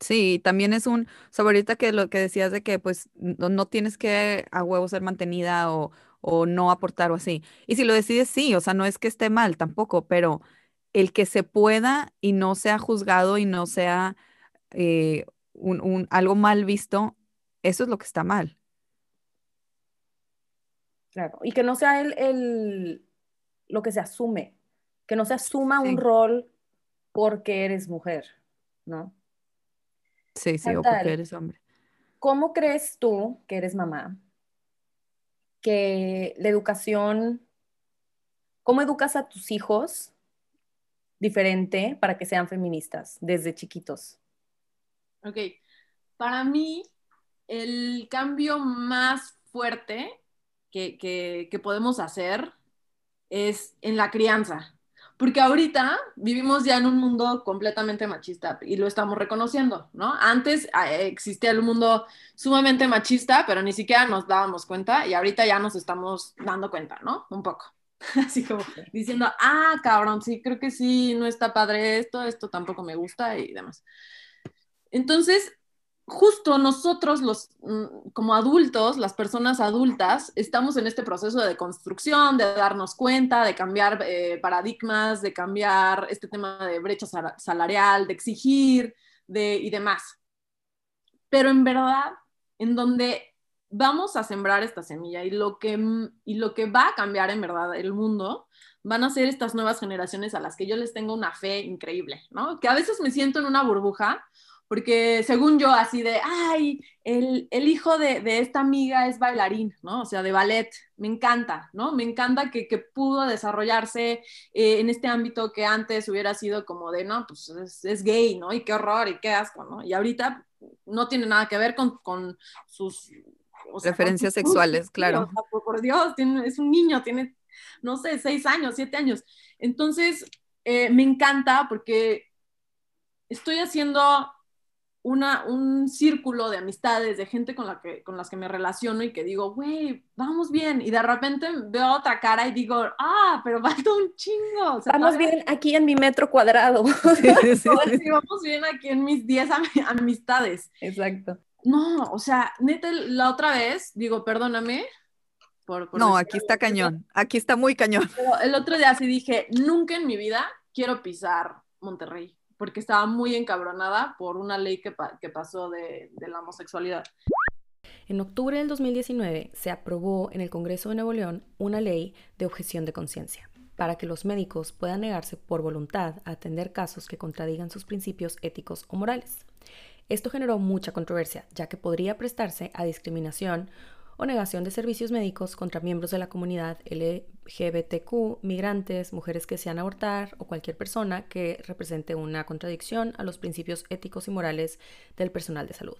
Sí, también es un, o sea, ahorita que lo que decías de que pues no, no tienes que a huevo ser mantenida o, o no aportar o así. Y si lo decides, sí, o sea, no es que esté mal tampoco, pero el que se pueda y no sea juzgado y no sea eh, un, un- algo mal visto, eso es lo que está mal. Claro. Y que no sea el, el- lo que se asume, que no se asuma un rol porque eres mujer, ¿no? Sí, sí, o porque eres hombre. ¿Cómo crees tú, que eres mamá, que la educación, cómo educas a tus hijos diferente para que sean feministas desde chiquitos? Ok, para mí el cambio más fuerte que, que- que podemos hacer es en la crianza, porque ahorita vivimos ya en un mundo completamente machista y lo estamos reconociendo, ¿no? Antes eh, existía el mundo sumamente machista, pero ni siquiera nos dábamos cuenta y ahorita ya nos estamos dando cuenta, ¿no? Un poco. Así como diciendo, ah, cabrón, sí, creo que sí, no está padre esto, esto tampoco me gusta y demás. Entonces, justo nosotros, los, mm, como adultos, las personas adultas, estamos en este proceso de construcción, de darnos cuenta, de cambiar eh, paradigmas, de cambiar este tema de brecha sal- salarial, de exigir de, y demás. Pero en verdad, en donde vamos a sembrar esta semilla y lo, que, mm, y lo que va a cambiar en verdad el mundo van a ser estas nuevas generaciones a las que yo les tengo una fe increíble, ¿no? Que a veces me siento en una burbuja porque según yo, así de, ay, el, el hijo de, de, esta amiga es bailarín, ¿no? O sea, de ballet, me encanta, ¿no? Me encanta que, que pudo desarrollarse eh, en este ámbito que antes hubiera sido como de, no, pues es, es, gay, ¿no? Y qué horror y qué asco, ¿no? Y ahorita no tiene nada que ver con, con sus... O sea, Referencias con sus, sexuales, claro. O sea, por, por, Dios, tiene, es un niño, tiene, no sé, seis años, siete años. Entonces, eh, me encanta porque estoy haciendo una, un círculo de amistades, de gente con, la que, con las que me relaciono y que digo, güey, vamos bien. Y de repente veo otra cara y digo, ah, pero falta un chingo. O sea, vamos todavía... bien aquí en mi metro cuadrado. Sí, sí, sí, vamos bien aquí en mis 10 am amistades. Exacto. No, o sea, neta, la otra vez, digo, perdóname. Por, por no, aquí está cañón, aquí está muy cañón. Pero el otro día sí dije, nunca en mi vida quiero pisar Monterrey porque estaba muy encabronada por una ley que, pa que pasó de, de, la homosexualidad. En octubre del 2019 se aprobó en el Congreso de Nuevo León una ley de objeción de conciencia para que los médicos puedan negarse por voluntad a atender casos que contradigan sus principios éticos o morales. Esto generó mucha controversia, ya que podría prestarse a discriminación o negación de servicios médicos contra miembros de la comunidad LGBTQ, migrantes, mujeres que desean abortar o cualquier persona que represente una contradicción a los principios éticos y morales del personal de salud.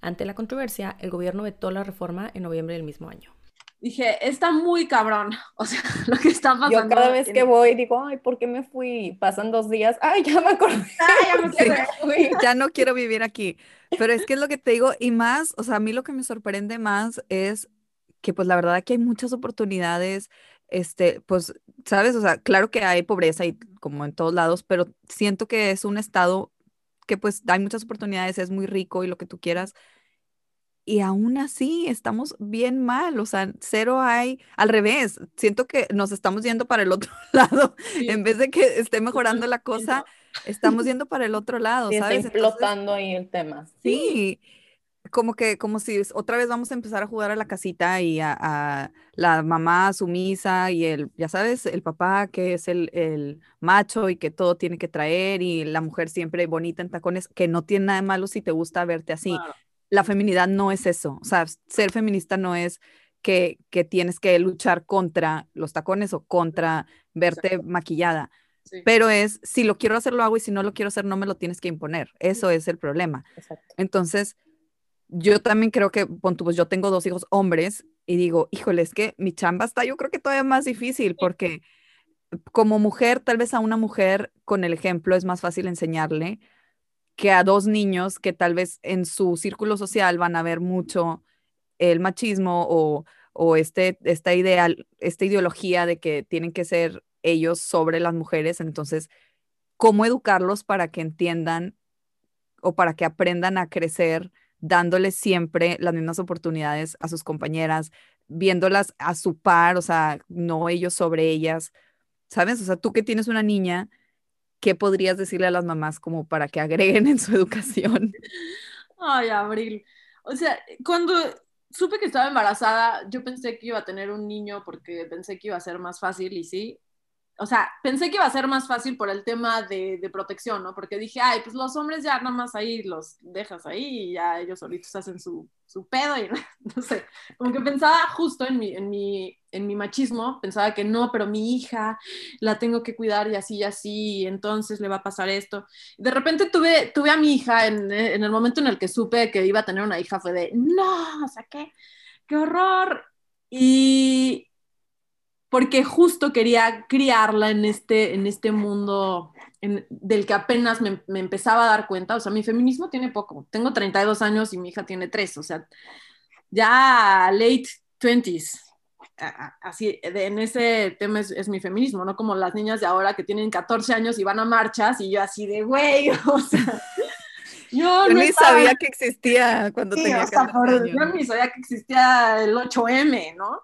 Ante la controversia, el gobierno vetó la reforma en noviembre del mismo año. Dije, está muy cabrón, o sea, lo que está pasando. Yo cada vez que voy digo, ay, ¿por qué me fui? Pasan dos días, ay, ya me acordé. Ay, ya, me sí, ya no quiero vivir aquí. Pero es que es lo que te digo, y más, o sea, a mí lo que me sorprende más es que pues la verdad aquí hay muchas oportunidades, este, pues, sabes, o sea, claro que hay pobreza y como en todos lados, pero siento que es un estado que pues hay muchas oportunidades, es muy rico y lo que tú quieras, y aún así estamos bien mal, o sea, cero hay, al revés, siento que nos estamos yendo para el otro lado, sí. en vez de que esté mejorando la cosa, estamos yendo para el otro lado, sí, ¿sabes? Está explotando Entonces, ahí el tema. Sí, como que, como si otra vez vamos a empezar a jugar a la casita y a, a la mamá sumisa y el, ya sabes, el papá que es el, el, macho y que todo tiene que traer y la mujer siempre bonita en tacones, que no tiene nada de malo si te gusta verte así. Claro. La feminidad no es eso, o sea, ser feminista no es que, que tienes que luchar contra los tacones o contra verte Exacto. maquillada. Sí. Pero es, si lo quiero hacer, lo hago y si no lo quiero hacer, no me lo tienes que imponer. Eso es el problema. Exacto. Entonces, yo también creo que, pues yo tengo dos hijos hombres y digo, híjole, es que mi chamba está yo creo que todavía más difícil porque como mujer, tal vez a una mujer con el ejemplo es más fácil enseñarle que a dos niños que tal vez en su círculo social van a ver mucho el machismo o, o este, esta, idea, esta ideología de que tienen que ser ellos sobre las mujeres. Entonces, ¿cómo educarlos para que entiendan o para que aprendan a crecer dándoles siempre las mismas oportunidades a sus compañeras, viéndolas a su par, o sea, no ellos sobre ellas, ¿sabes? O sea, tú que tienes una niña, ¿qué podrías decirle a las mamás como para que agreguen en su educación? Ay, Abril. O sea, cuando supe que estaba embarazada, yo pensé que iba a tener un niño porque pensé que iba a ser más fácil y sí, o sea, pensé que iba a ser más fácil por el tema de, de, protección, ¿no? Porque dije, ay, pues los hombres ya nada más ahí los dejas ahí y ya ellos solitos hacen su, su pedo y no sé, como que pensaba justo en mi, en, mi, en mi machismo, pensaba que no, pero mi hija la tengo que cuidar y así y así, y entonces le va a pasar esto. De repente tuve, tuve a mi hija en, en el momento en el que supe que iba a tener una hija, fue de, no, o sea, qué, qué horror. Y, porque justo quería criarla en este, en este mundo del que apenas me, me, empezaba a dar cuenta. O sea, mi feminismo tiene poco. Tengo 32 años y mi hija tiene 3. O sea, ya late 20s. Así, en ese tema es, es, mi feminismo, no como las niñas de ahora que tienen 14 años y van a marchas y yo así de, güey, o sea, yo, no ni sabía que existía cuando tenía o sea, 14 años. Yo ni sabía que existía el 8M, ¿no?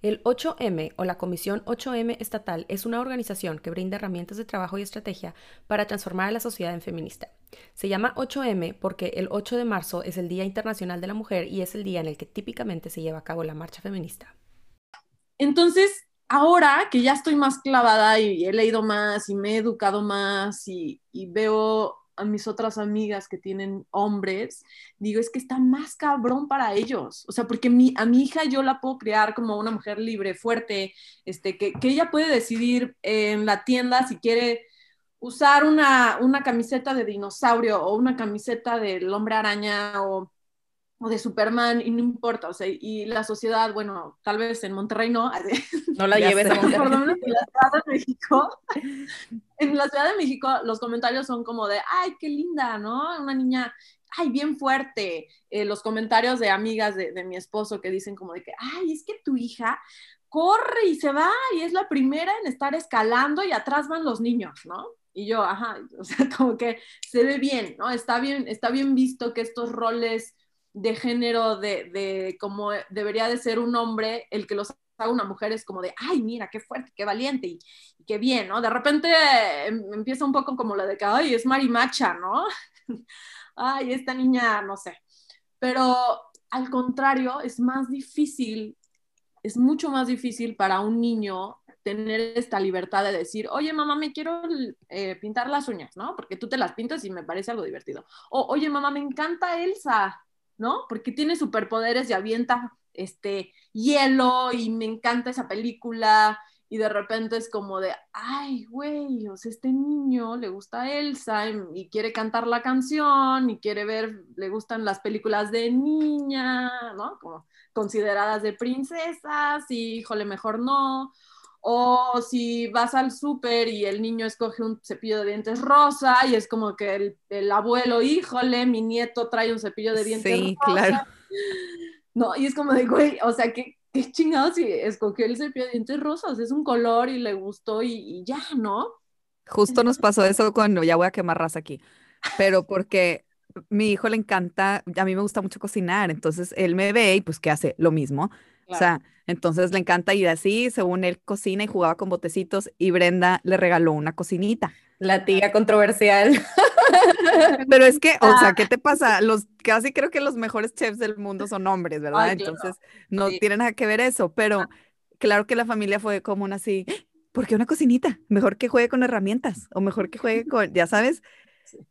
El 8M o la Comisión 8M Estatal es una organización que brinda herramientas de trabajo y estrategia para transformar a la sociedad en feminista. Se llama 8M porque el 8 de marzo es el Día Internacional de la Mujer y es el día en el que típicamente se lleva a cabo la marcha feminista. Entonces, ahora que ya estoy más clavada y he leído más y me he educado más y, y veo a mis otras amigas que tienen hombres, digo, es que está más cabrón para ellos. O sea, porque mi, a mi hija yo la puedo crear como una mujer libre, fuerte, este, que, que ella puede decidir en la tienda si quiere usar una, una camiseta de dinosaurio o una camiseta del hombre araña o o de Superman y no importa, o sea, y la sociedad, bueno, tal vez en Monterrey no. No la lleves a Monterrey. Por lo menos en la Ciudad de México, en la Ciudad de México los comentarios son como de, ay, qué linda, ¿no? Una niña, ay, bien fuerte. Eh, los comentarios de amigas de, de mi esposo que dicen como de que, ay, es que tu hija corre y se va y es la primera en estar escalando y atrás van los niños, ¿no? Y yo, ajá, o sea, como que se ve bien, ¿no? Está bien, está bien visto que estos roles de género de, de cómo debería de ser un hombre, el que los haga una mujer es como de, ay, mira, qué fuerte, qué valiente y, qué bien, ¿no? De repente em, empieza un poco como la de que, ay, es marimacha, ¿no? ay, esta niña, no sé. Pero al contrario, es más difícil, es mucho más difícil para un niño tener esta libertad de decir, oye, mamá, me quiero eh, pintar las uñas, ¿no? Porque tú te las pintas y me parece algo divertido. O, oye, mamá, me encanta Elsa, ¿no? Porque tiene superpoderes y avienta este hielo y me encanta esa película y de repente es como de, ay, güey, o este niño le gusta Elsa y, quiere cantar la canción y quiere ver, le gustan las películas de niña, ¿no? Como consideradas de princesas y, híjole, mejor no. O si vas al súper y el niño escoge un cepillo de dientes rosa y es como que el, abuelo, híjole, mi nieto trae un cepillo de dientes sí, claro. No, y es como de, güey, o sea, ¿qué, qué chingados si escogió el cepillo de dientes rosas? Es un color y le gustó y, ya, ¿no? Justo nos pasó eso cuando, ya voy a quemar raza aquí, pero porque mi hijo le encanta, a mí me gusta mucho cocinar, entonces él me ve y pues, ¿qué hace? Lo mismo. O sea, entonces le encanta ir así, según él cocina y jugaba con botecitos y Brenda le regaló una cocinita. La tía controversial. Pero es que, o sea, ¿qué te pasa? Los casi creo que los mejores chefs del mundo son hombres, ¿verdad? Entonces no tiene nada que ver eso, pero claro que la familia fue como una así, ¿por qué una cocinita? Mejor que juegue con herramientas o mejor que juegue con, ya sabes,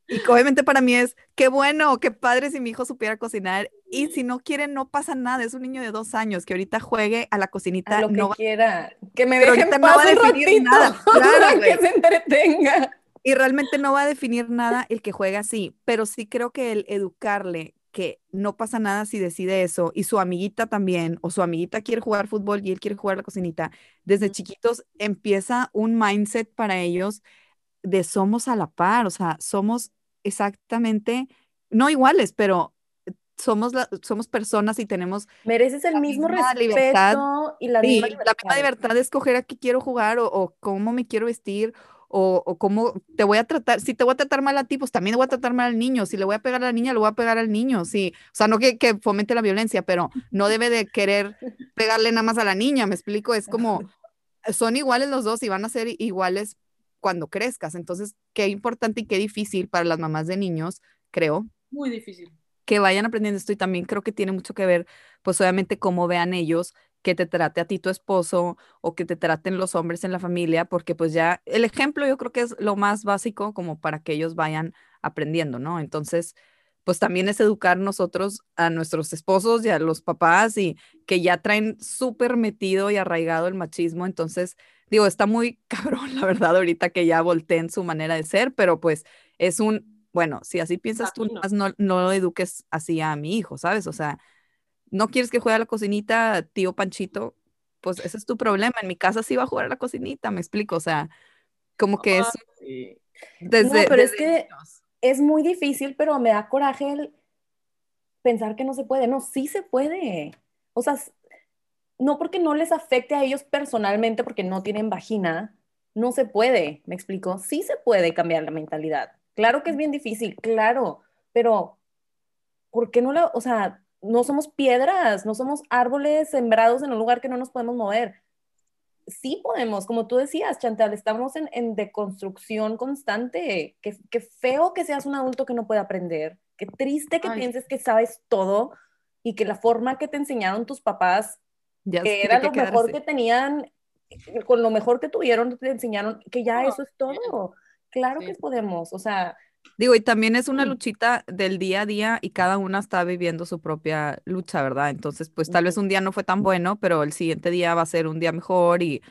y obviamente para mí es, qué bueno, qué padre si mi hijo supiera cocinar. Y si no quiere, no pasa nada. Es un niño de dos años que ahorita juegue a la cocinita. lo que no quiera. Que me deje no va a definir nada. Claro, que se entretenga. Y realmente no va a definir nada el que juegue así. Pero sí creo que el educarle que no pasa nada si decide eso y su amiguita también o su amiguita quiere jugar fútbol y él quiere jugar la cocinita, desde chiquitos empieza un mindset para ellos de somos a la par, o sea, somos exactamente, no iguales, pero somos, somos personas y tenemos... Mereces el mismo respeto libertad, y la, misma libertad. la misma libertad de escoger a qué quiero jugar o, cómo me quiero vestir o, o cómo te voy a tratar, si te voy a tratar mal a ti, pues también voy a tratar mal al niño, si le voy a pegar a la niña, le voy a pegar al niño, sí, o sea, no que, que fomente la violencia, pero no debe de querer pegarle nada más a la niña, me explico, es como, son iguales los dos y van a ser iguales cuando crezcas, entonces, qué importante y qué difícil para las mamás de niños, creo. Muy difícil. Que vayan aprendiendo esto y también creo que tiene mucho que ver, pues obviamente, cómo vean ellos que te trate a ti tu esposo o que te traten los hombres en la familia, porque pues ya el ejemplo yo creo que es lo más básico como para que ellos vayan aprendiendo, ¿no? Entonces, pues también es educar nosotros a nuestros esposos y a los papás y que ya traen súper metido y arraigado el machismo, entonces, digo, está muy cabrón, la verdad, ahorita que ya volteen su manera de ser, pero pues es un, bueno, si así piensas tú, no, no lo eduques así a mi hijo, ¿sabes? O sea, no quieres que juegue a la cocinita, tío Panchito, pues ese es tu problema. En mi casa sí va a jugar a la cocinita, me explico, o sea, como que es desde... No, pero es que es muy difícil, pero me da coraje el pensar que no se puede. No, sí se puede. O sea, no porque no les afecte a ellos personalmente, porque no tienen vagina, no se puede, me explico. Sí se puede cambiar la mentalidad. Claro que es bien difícil, claro, pero ¿por qué no la, o sea, no somos piedras, no somos árboles sembrados en un lugar que no nos podemos mover. Sí podemos, como tú decías, Chantal, estamos en, en deconstrucción constante. Qué, qué, feo que seas un adulto que no puede aprender. Qué triste que pienses que sabes todo y que la forma que te enseñaron tus papás, ya que era lo mejor que tenían, con lo mejor que tuvieron, te enseñaron que ya eso es todo. Claro que podemos, o sea, Digo, y también es una luchita del día a día y cada una está viviendo su propia lucha, ¿verdad? Entonces, pues tal vez un día no fue tan bueno, pero el siguiente día va a ser un día mejor y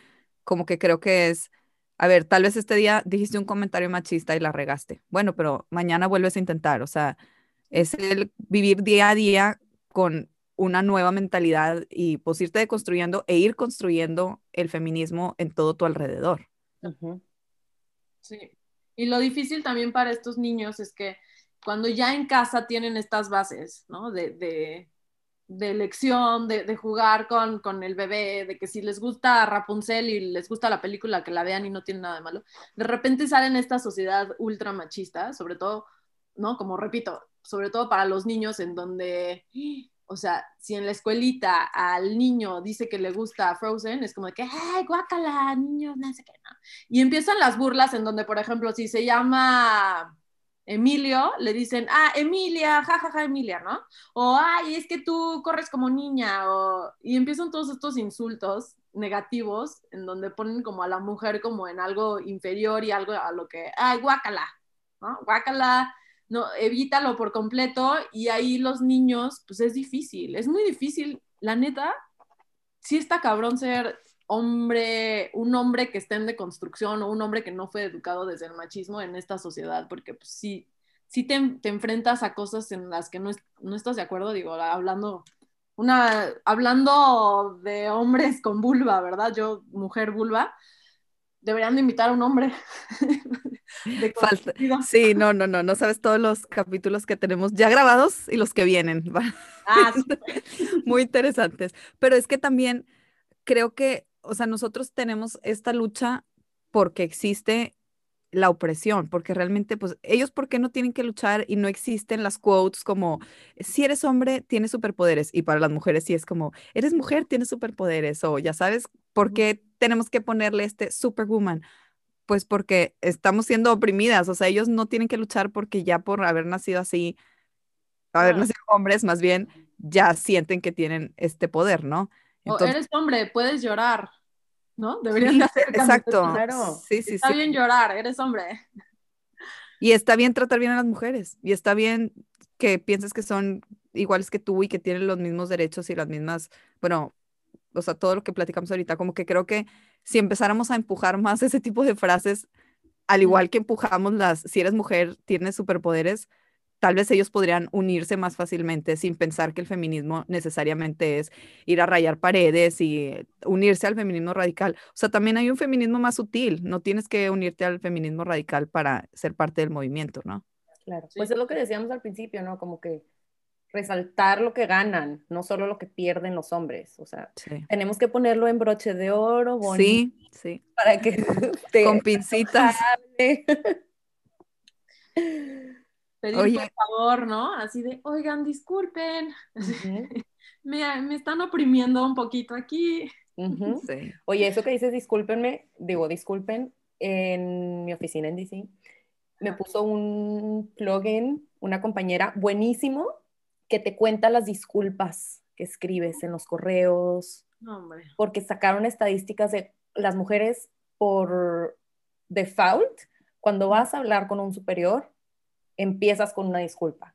como que creo que es, a ver, tal vez este día dijiste un comentario machista y la regaste. Bueno, pero mañana vuelves a intentar, o sea, es el vivir día a día con una nueva mentalidad y pues irte deconstruyendo e ir construyendo el feminismo en todo tu alrededor. Sí. Y lo difícil también para estos niños es que cuando ya en casa tienen estas bases, ¿no? De, de, de elección, de, jugar con, con, el bebé, de que si les gusta Rapunzel y les gusta la película, que la vean y no tiene nada de malo, de repente salen esta sociedad ultra machista, sobre todo, ¿no? Como repito, sobre todo para los niños en donde o sea, si en la escuelita al niño dice que le gusta Frozen, es como que, ¡ay, guácala, niño! No sé qué, no. Y empiezan las burlas en donde, por ejemplo, si se llama Emilio, le dicen, ah, Emilia, jajaja, ja, ja, Emilia, ¿no? O, ay, es que tú corres como niña, o... y empiezan todos estos insultos negativos en donde ponen como a la mujer como en algo inferior y algo a lo que, ay, guácala, ¿no? Guácala, no, evítalo por completo y ahí los niños, pues es difícil, es muy difícil, la neta, sí está cabrón ser hombre, un hombre que esté en deconstrucción o un hombre que no fue educado desde el machismo en esta sociedad, porque pues sí, sí te, te enfrentas a cosas en las que no, no estás de acuerdo, digo, hablando una, hablando de hombres con vulva, ¿verdad? Yo, mujer vulva, deberían de invitar a un hombre. Falta. Sí, no, no, no, no sabes todos los capítulos que tenemos ya grabados y los que vienen. Ah, Muy interesantes. Pero es que también creo que, o sea, nosotros tenemos esta lucha porque existe la opresión, porque realmente, pues, ellos, ¿por qué no tienen que luchar y no existen las quotes como, si eres hombre, tienes superpoderes? Y para las mujeres sí es como, eres mujer, tienes superpoderes, o ya sabes, ¿por qué tenemos que ponerle este superwoman? Pues porque estamos siendo oprimidas, o sea, ellos no tienen que luchar porque ya por haber nacido así, haber nacido hombres, más bien, ya sienten que tienen este poder, ¿no? Entonces, o eres hombre, puedes llorar. ¿no? Deberían de hacer Exacto. Claro. Sí, sí, está bien llorar, eres hombre. Y está bien tratar bien a las mujeres. Y está bien que pienses que son iguales que tú y que tienen los mismos derechos y las mismas, bueno, o sea, todo lo que platicamos ahorita, como que creo que si empezáramos a empujar más ese tipo de frases, al igual que empujamos las, si eres mujer, tienes superpoderes, tal vez ellos podrían unirse más fácilmente sin pensar que el feminismo necesariamente es ir a rayar paredes y unirse al feminismo radical. O sea, también hay un feminismo más sutil, no tienes que unirte al feminismo radical para ser parte del movimiento, ¿no? Claro, pues es lo que decíamos al principio, ¿no? Como que resaltar lo que ganan, no solo lo que pierden los hombres. O sea, Sí. tenemos que ponerlo en broche de oro, bonito, Sí, sí. para que te Con pincitas. Pedir Oye. por favor, ¿no? Así de, oigan, disculpen, me, me están oprimiendo un poquito aquí. Sí. Oye, eso que dices, discúlpenme, digo, disculpen, en mi oficina en DC, me puso un plugin, una compañera buenísimo, que te cuenta las disculpas que escribes en los correos, No, hombre. porque sacaron estadísticas de las mujeres por default, cuando vas a hablar con un superior, empiezas con una disculpa.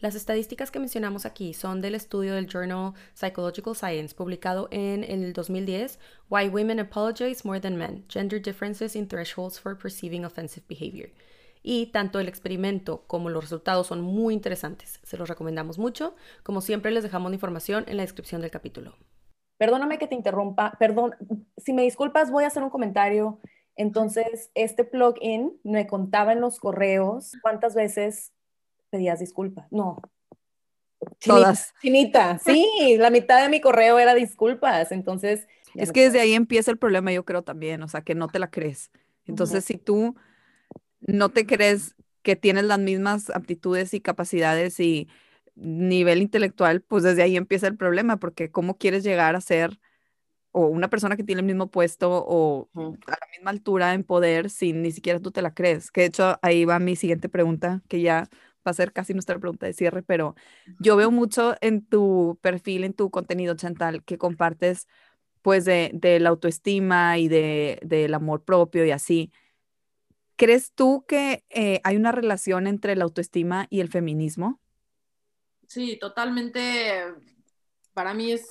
Las estadísticas que mencionamos aquí son del estudio del Journal Psychological Science publicado en el 2010, Why Women Apologize More Than Men, Gender Differences in Thresholds for Perceiving Offensive Behavior. Y tanto el experimento como los resultados son muy interesantes. Se los recomendamos mucho. Como siempre les dejamos la información en la descripción del capítulo. Perdóname que te interrumpa, perdón, si me disculpas voy a hacer un comentario. Entonces, este plugin me contaba en los correos cuántas veces pedías disculpas. No. Chinita, Todas. Chinita, sí, la mitad de mi correo era disculpas. Entonces, Es no que desde ahí empieza el problema, yo creo también, o sea, que no te la crees. Entonces, si tú no te crees que tienes las mismas aptitudes y capacidades y nivel intelectual, pues desde ahí empieza el problema, porque ¿cómo quieres llegar a ser o una persona que tiene el mismo puesto o a la misma altura en poder si ni siquiera tú te la crees? Que de hecho ahí va mi siguiente pregunta, que ya va a ser casi nuestra pregunta de cierre, pero yo veo mucho en tu perfil, en tu contenido, Chantal, que compartes pues de, de la autoestima y de, del amor propio y así. ¿Crees tú que eh, hay una relación entre la autoestima y el feminismo? Sí, totalmente. Para mí es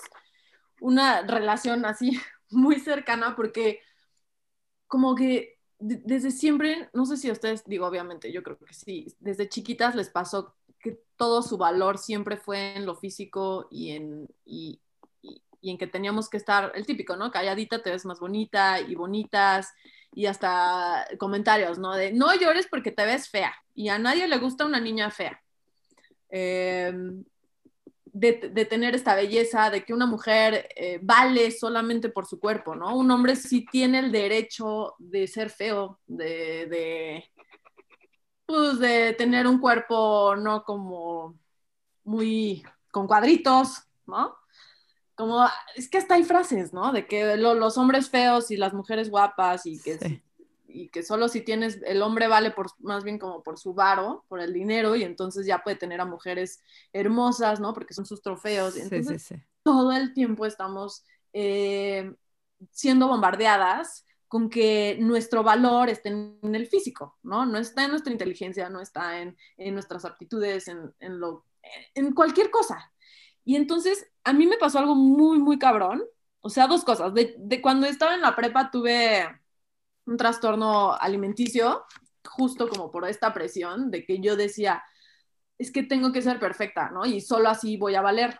una relación así muy cercana porque como que de- desde siempre, no sé si a ustedes, digo, obviamente, yo creo que sí, desde chiquitas les pasó que todo su valor siempre fue en lo físico y en, y en que teníamos que estar, el típico, ¿no? Calladita te ves más bonita y bonitas y hasta comentarios, ¿no? De no llores porque te ves fea y a nadie le gusta una niña fea. De, de tener esta belleza, de que una mujer eh, vale solamente por su cuerpo, ¿no? Un hombre sí tiene el derecho de ser feo, de, de, pues de tener un cuerpo no como muy con cuadritos, ¿no? Como, es que hasta hay frases, ¿no? De que lo- los hombres feos y las mujeres guapas y que, Sí. y que solo si tienes, el hombre vale por, más bien como por su varo, por el dinero, y entonces ya puede tener a mujeres hermosas, ¿no? Porque son sus trofeos. Entonces, sí, sí. todo el tiempo estamos eh, siendo bombardeadas con que nuestro valor esté en el físico, ¿no? No está en nuestra inteligencia, no está en, en nuestras aptitudes, en, en, lo, en cualquier cosa. Y entonces a mí me pasó algo muy, muy cabrón. O sea, dos cosas. De, de cuando estaba en la prepa tuve un trastorno alimenticio, justo como por esta presión de que yo decía, es que tengo que ser perfecta, ¿no? Y solo así voy a valer,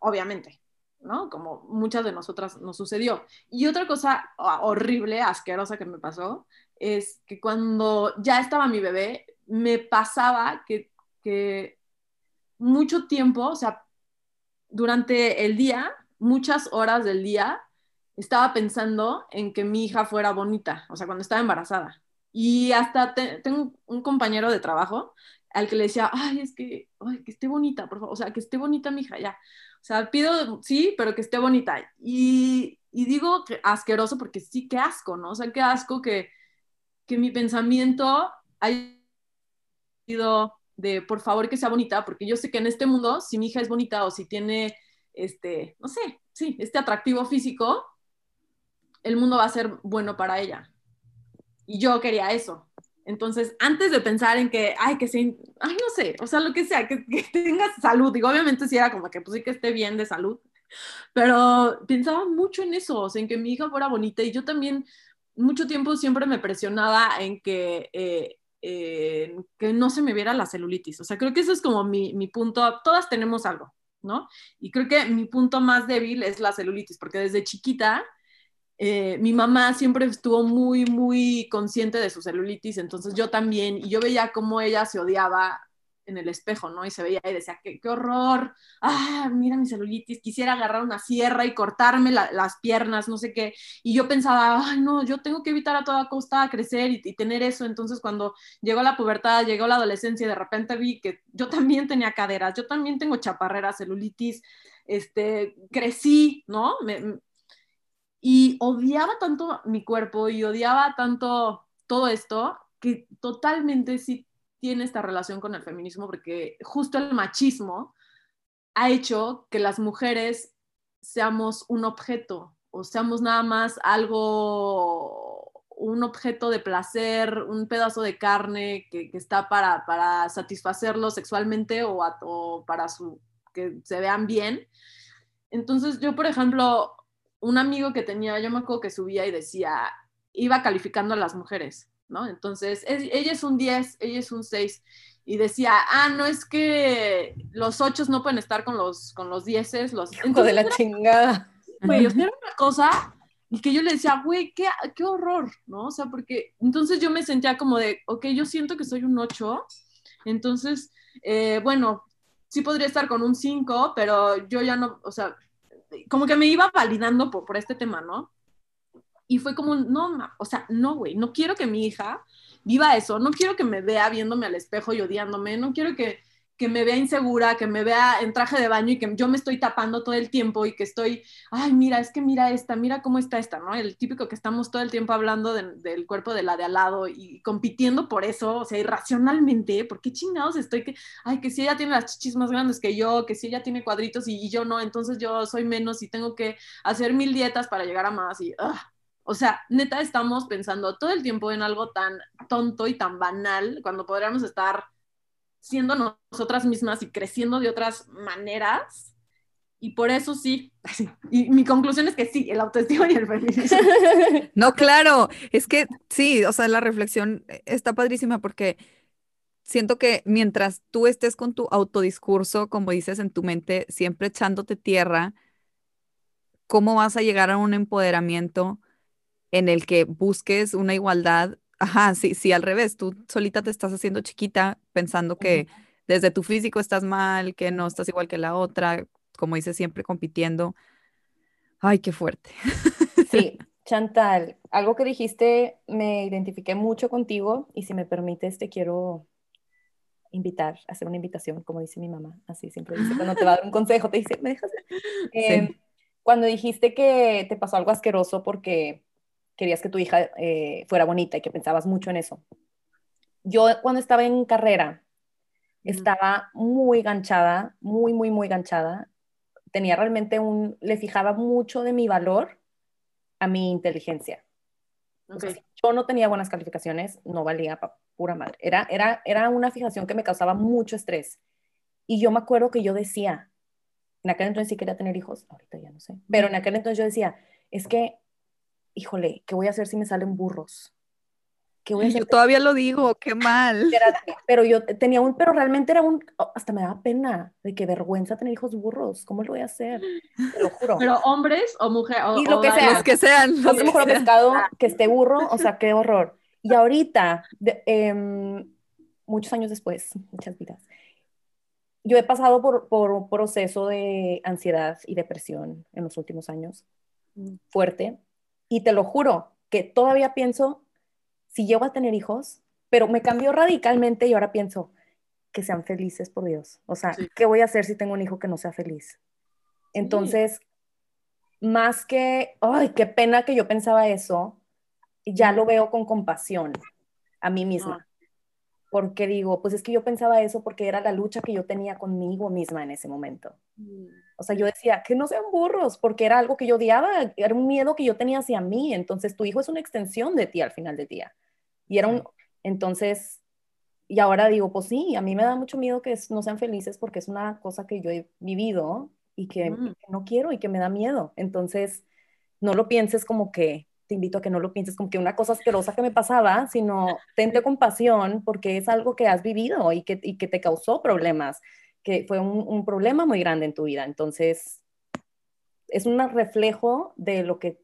obviamente, ¿no? Como muchas de nosotras nos sucedió. Y otra cosa horrible, asquerosa que me pasó, es que cuando ya estaba mi bebé, me pasaba que, que mucho tiempo, o sea, durante el día, muchas horas del día, estaba pensando en que mi hija fuera bonita, o sea, cuando estaba embarazada. Y hasta te- tengo un compañero de trabajo al que le decía, ay, es que, ay, que esté bonita, por favor, o sea, que esté bonita mi hija, ya. O sea, pido, sí, pero que esté bonita. Y, y digo que asqueroso porque sí, qué asco, ¿no? O sea, qué asco que, que mi pensamiento haya sido de, por favor, que sea bonita, porque yo sé que en este mundo, si mi hija es bonita o si tiene, este, no sé, sí, este atractivo físico, el mundo va a ser bueno para ella. Y yo quería eso. Entonces, antes de pensar en que, ay, que sea, ay, no sé, o sea, lo que sea, que, que tengas salud, digo, obviamente sí era como que, pues sí que esté bien de salud, pero pensaba mucho en eso, o sea, en que mi hija fuera bonita y yo también mucho tiempo siempre me presionaba en que, eh, que no se me viera la celulitis, o sea, creo que eso es como mi, mi punto, todas tenemos algo, ¿no? Y creo que mi punto más débil es la celulitis, porque desde chiquita eh, mi mamá siempre estuvo muy, muy consciente de su celulitis, entonces yo también, y yo veía cómo ella se odiaba en el espejo, ¿no? Y se veía y decía, qué, horror, ah, mira mi celulitis, quisiera agarrar una sierra y cortarme las piernas, no sé qué. Y yo pensaba, ay, no, yo tengo que evitar a toda costa crecer y, tener eso. Entonces, cuando llegó la pubertad, llegó la adolescencia y de repente vi que yo también tenía caderas, yo también tengo chaparreras, celulitis, este, crecí, ¿no? y odiaba tanto mi cuerpo y odiaba tanto todo esto que totalmente sí tiene esta relación con el feminismo porque justo el machismo ha hecho que las mujeres seamos un objeto o seamos nada más algo, un objeto de placer, un pedazo de carne que, está para, para, satisfacerlo sexualmente o, o para su, que se vean bien. Entonces yo, por ejemplo, un amigo que tenía, yo me acuerdo que subía y decía, iba calificando a las mujeres ¿no? Entonces, ella es un 10, ella es un 6. Y decía, ah, no es que los 8 no pueden estar con los, con los 10, los... Hijo de la chingada. Güey, o sea, era una cosa y que yo le decía, güey, qué, qué horror, ¿no? O sea, porque entonces yo me sentía como de, ok, yo siento que soy un 8, entonces, eh, bueno, sí podría estar con un 5, pero yo ya no, o sea, como que me iba validando por, por este tema, ¿no? Y fue como, no, o sea, no, güey, no quiero que mi hija viva eso, no quiero que me vea viéndome al espejo y odiándome, no quiero que, que me vea insegura, que me vea en traje de baño y que yo me estoy tapando todo el tiempo y que estoy, ay, mira, es que mira esta, mira cómo está esta, ¿no? El típico que estamos todo el tiempo hablando del cuerpo de la de al lado y compitiendo por eso, o sea, irracionalmente, ¿por qué chingados estoy que, ay, que si ella tiene las chichis más grandes que yo, que si ella tiene cuadritos y, yo no, entonces yo soy menos y tengo que hacer mil dietas para llegar a más y, ah, o sea, neta estamos pensando todo el tiempo en algo tan tonto y tan banal cuando podríamos estar siendo nosotras mismas y creciendo de otras maneras. Y por eso sí, y mi conclusión es que sí, el autoestima y el feminismo. No, claro, es que sí, o sea, la reflexión está padrísima porque siento que mientras tú estés con tu autodiscurso, como dices en tu mente, siempre echándote tierra, ¿cómo vas a llegar a un empoderamiento en el que busques una igualdad. Ajá, sí, sí, al revés, tú solita te estás haciendo chiquita pensando que desde tu físico estás mal, que no estás igual que la otra, como dices, siempre compitiendo. Ay, qué fuerte. Sí, Chantal, algo que dijiste, me identifiqué mucho contigo y si me permites, te quiero invitar, hacer una invitación, como dice mi mamá, así siempre dice, cuando te va a dar un consejo, te dice, ¿me dejas? Em, cuando dijiste que te pasó algo asqueroso porque querías que tu hija eh, fuera bonita y que pensabas mucho en eso. Yo cuando estaba en carrera, estaba muy ganchada, muy, muy, muy ganchada. Tenía realmente un, le fijaba mucho de mi valor a mi inteligencia. yo no tenía buenas calificaciones, no valía para pura madre. Era, era, era una fijación que me causaba mucho estrés. Y yo me acuerdo que yo decía, en aquel entonces sí quería tener hijos, ahorita ya no sé, pero en aquel entonces yo decía, es que híjole, ¿qué voy a hacer si me salen burros? ¿Qué voy a hacer? Yo todavía lo digo, qué mal. Pero yo tenía un, pero realmente era un, oh, hasta me daba pena, de qué vergüenza tener hijos burros, ¿cómo lo voy a hacer? Te lo juro. Pero hombres o mujeres. Y lo que sea. Los que sean. Los mejor pescado que esté burro, o sea, qué horror. Y ahorita, em, muchos años después, muchas vidas, yo he pasado por, por un proceso de ansiedad y depresión en los últimos años, fuerte, y te lo juro que todavía pienso si llego a tener hijos, pero me cambió radicalmente y ahora pienso que sean felices por Dios. O sea, ¿qué voy a hacer si tengo un hijo que no sea feliz? Entonces, más que, ay, qué pena que yo pensaba eso, ya lo veo con compasión a mí misma. Porque digo, pues es que yo pensaba eso porque era la lucha que yo tenía conmigo misma en ese momento. Mm. O sea, yo decía, que no sean burros, porque era algo que yo odiaba, era un miedo que yo tenía hacia mí. Entonces, tu hijo es una extensión de ti al final del día. Y era un, entonces, y ahora digo, pues sí, a mí me da mucho miedo que no sean felices porque es una cosa que yo he vivido y que, mm. no quiero y que me da miedo. Entonces, no lo pienses como que, te invito a que no lo pienses como que una cosa asquerosa que me pasaba, sino tente compasión porque es algo que has vivido y que, y que te causó problemas que fue un, problema muy grande en tu vida. Entonces, es un reflejo de lo que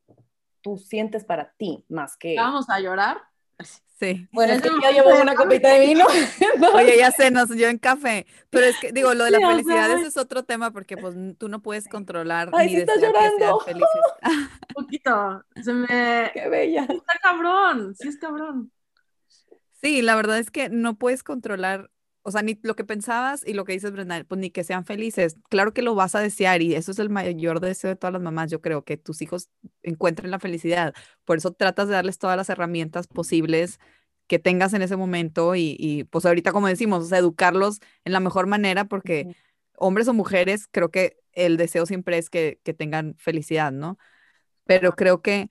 tú sientes para ti, más que... ¿Vamos a llorar? Sí. Bueno, es que yo llevo una copita de vino. Oye, ya sé, nos yo en café. Pero es que, digo, lo de la Sí, o felicidad sea, es otro tema porque pues tú no puedes controlar Ay, ni sí estás que llorando. felices. Un poquito. Se me... Qué bella. Está cabrón, sí es cabrón. Sí, la verdad es que no puedes controlar, o sea, ni lo que pensabas y lo que dices, Brenda, pues ni que sean felices. Claro que lo vas a desear y eso es el mayor deseo de todas las mamás, yo creo, que tus hijos encuentren la felicidad. Por eso tratas de darles todas las herramientas posibles que tengas en ese momento y, y, pues ahorita, como decimos, o sea, educarlos en la mejor manera porque hombres o mujeres, creo que el deseo siempre es que, que tengan felicidad, ¿no? Pero creo que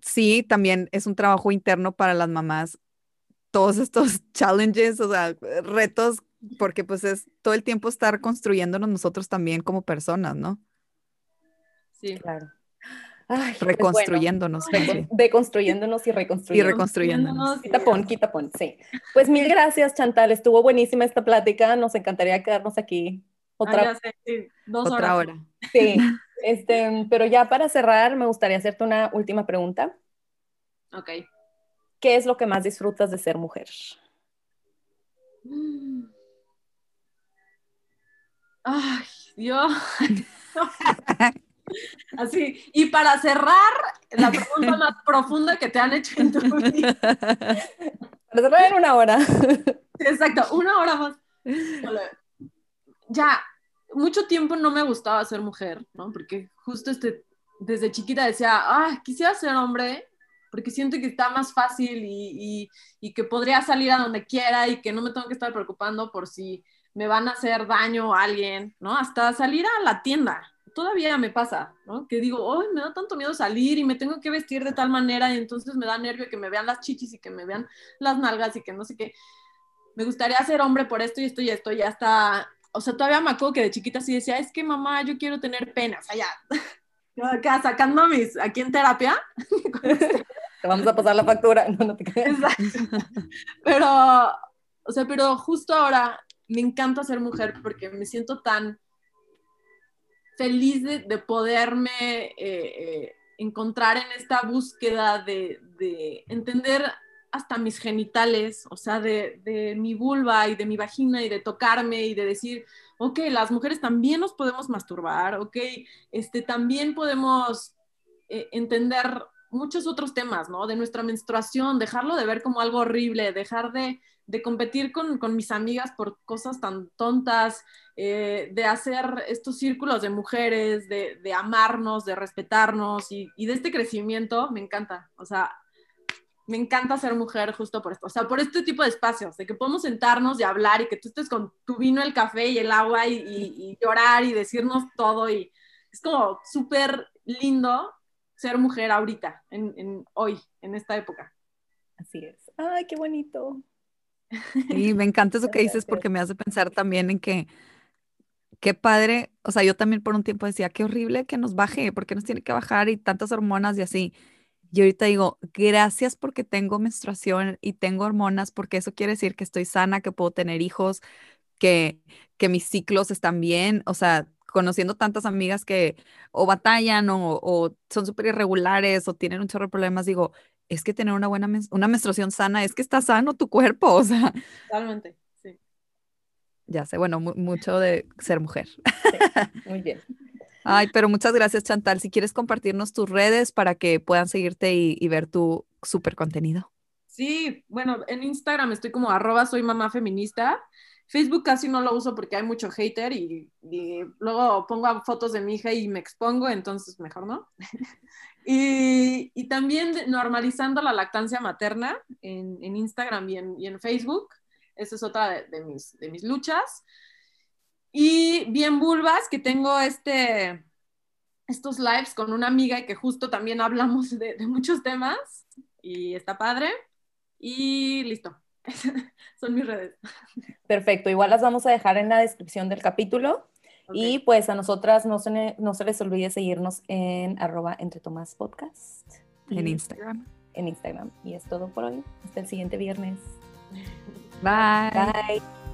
sí, también es un trabajo interno para las mamás todos estos challenges, o sea, retos, porque pues es todo el tiempo estar construyéndonos nosotros también como personas, ¿no? Sí. Claro. Ay, pues bueno, Reconstruyéndonos. más recon- bien. deconstruyéndonos y Y reconstruyendo. reconstruyéndonos. Quita pon, quita pon, sí. Pues mil gracias, Chantal. Estuvo buenísima esta plática. Nos encantaría quedarnos aquí Ah, otra sé, sí, dos Otra horas. hora. Sí, este, pero ya para cerrar, me gustaría hacerte una última pregunta. Ok. ¿Qué es lo que más disfrutas de ser mujer? Ay, Dios. Así, y para cerrar, la pregunta más profunda que te han hecho en tu vida. Para cerrar en una hora. Exacto, una hora más. Ya, mucho tiempo no me gustaba ser mujer, ¿no? Porque justo este, desde chiquita decía, ah, quisiera ser hombre, porque siento que está más fácil y, y, que podría salir a donde quiera y que no me tengo que estar preocupando por si me van a hacer daño a alguien, ¿no? Hasta salir a la tienda. Todavía me pasa, ¿no? Que digo, ay, me da tanto miedo salir y me tengo que vestir de tal manera y entonces me da nervio que me vean las chichis y que me vean las nalgas y que no sé qué. Me gustaría ser hombre por esto y esto y esto, ya está. O sea, todavía me acuerdo que de chiquita sí decía, es que mamá, yo quiero tener pena. O sea, ya. Acá sacando mis, aquí en terapia. Vamos a pasar la factura. No, te. Exacto. Pero, o sea, pero justo ahora me encanta ser mujer porque me siento tan feliz de, de poderme eh, eh, encontrar en esta búsqueda de, de, entender hasta mis genitales, o sea, de, de, mi vulva y de mi vagina y de tocarme y de decir, ok, las mujeres también nos podemos masturbar, ok, este, también podemos eh, entender muchos otros temas, ¿no? De nuestra menstruación, dejarlo de ver como algo horrible, dejar de, de competir con, con, mis amigas por cosas tan tontas, eh, de hacer estos círculos de mujeres, de, de amarnos, de respetarnos y, y, de este crecimiento, me encanta. O sea, me encanta ser mujer justo por esto. O sea, por este tipo de espacios, de que podemos sentarnos y hablar y que tú estés con tu vino, el café y el agua y, y, y llorar y decirnos todo. Y es como súper lindo ser mujer ahorita, en, en, hoy, en esta época. Así es. Ay, qué bonito. Sí, me encanta eso que dices porque me hace pensar también en que qué padre, o sea, yo también por un tiempo decía, qué horrible que nos baje, porque nos tiene que bajar y tantas hormonas y así. Y ahorita digo, gracias porque tengo menstruación y tengo hormonas, porque eso quiere decir que estoy sana, que puedo tener hijos, que, que mis ciclos están bien, o sea, conociendo tantas amigas que o batallan o, o son súper irregulares o tienen un chorro de problemas, digo, es que tener una buena una menstruación sana es que está sano tu cuerpo, o sea. Totalmente, sí. Ya sé, bueno, mucho de ser mujer. Sí, muy bien. Ay, pero muchas gracias, Chantal. Si quieres compartirnos tus redes para que puedan seguirte y, y ver tu súper contenido. Sí, bueno, en Instagram estoy como arroba soy mamá feminista. Facebook casi no lo uso porque hay mucho hater y, luego pongo fotos de mi hija y me expongo, entonces mejor no. y, y, también normalizando la lactancia materna en, en Instagram y en, y en, Facebook. Esa es otra de, mis, de mis luchas. Y bien vulvas, que tengo este, estos lives con una amiga y que justo también hablamos de muchos temas y está padre. Y listo. Son mis redes. Perfecto, igual las vamos a dejar en la descripción del capítulo. Okay. Y pues a nosotras no se, no se les olvide seguirnos en arroba entre Tomás Podcast. En Instagram. En Instagram. Y es todo por hoy. Hasta el siguiente viernes. Bye. Bye.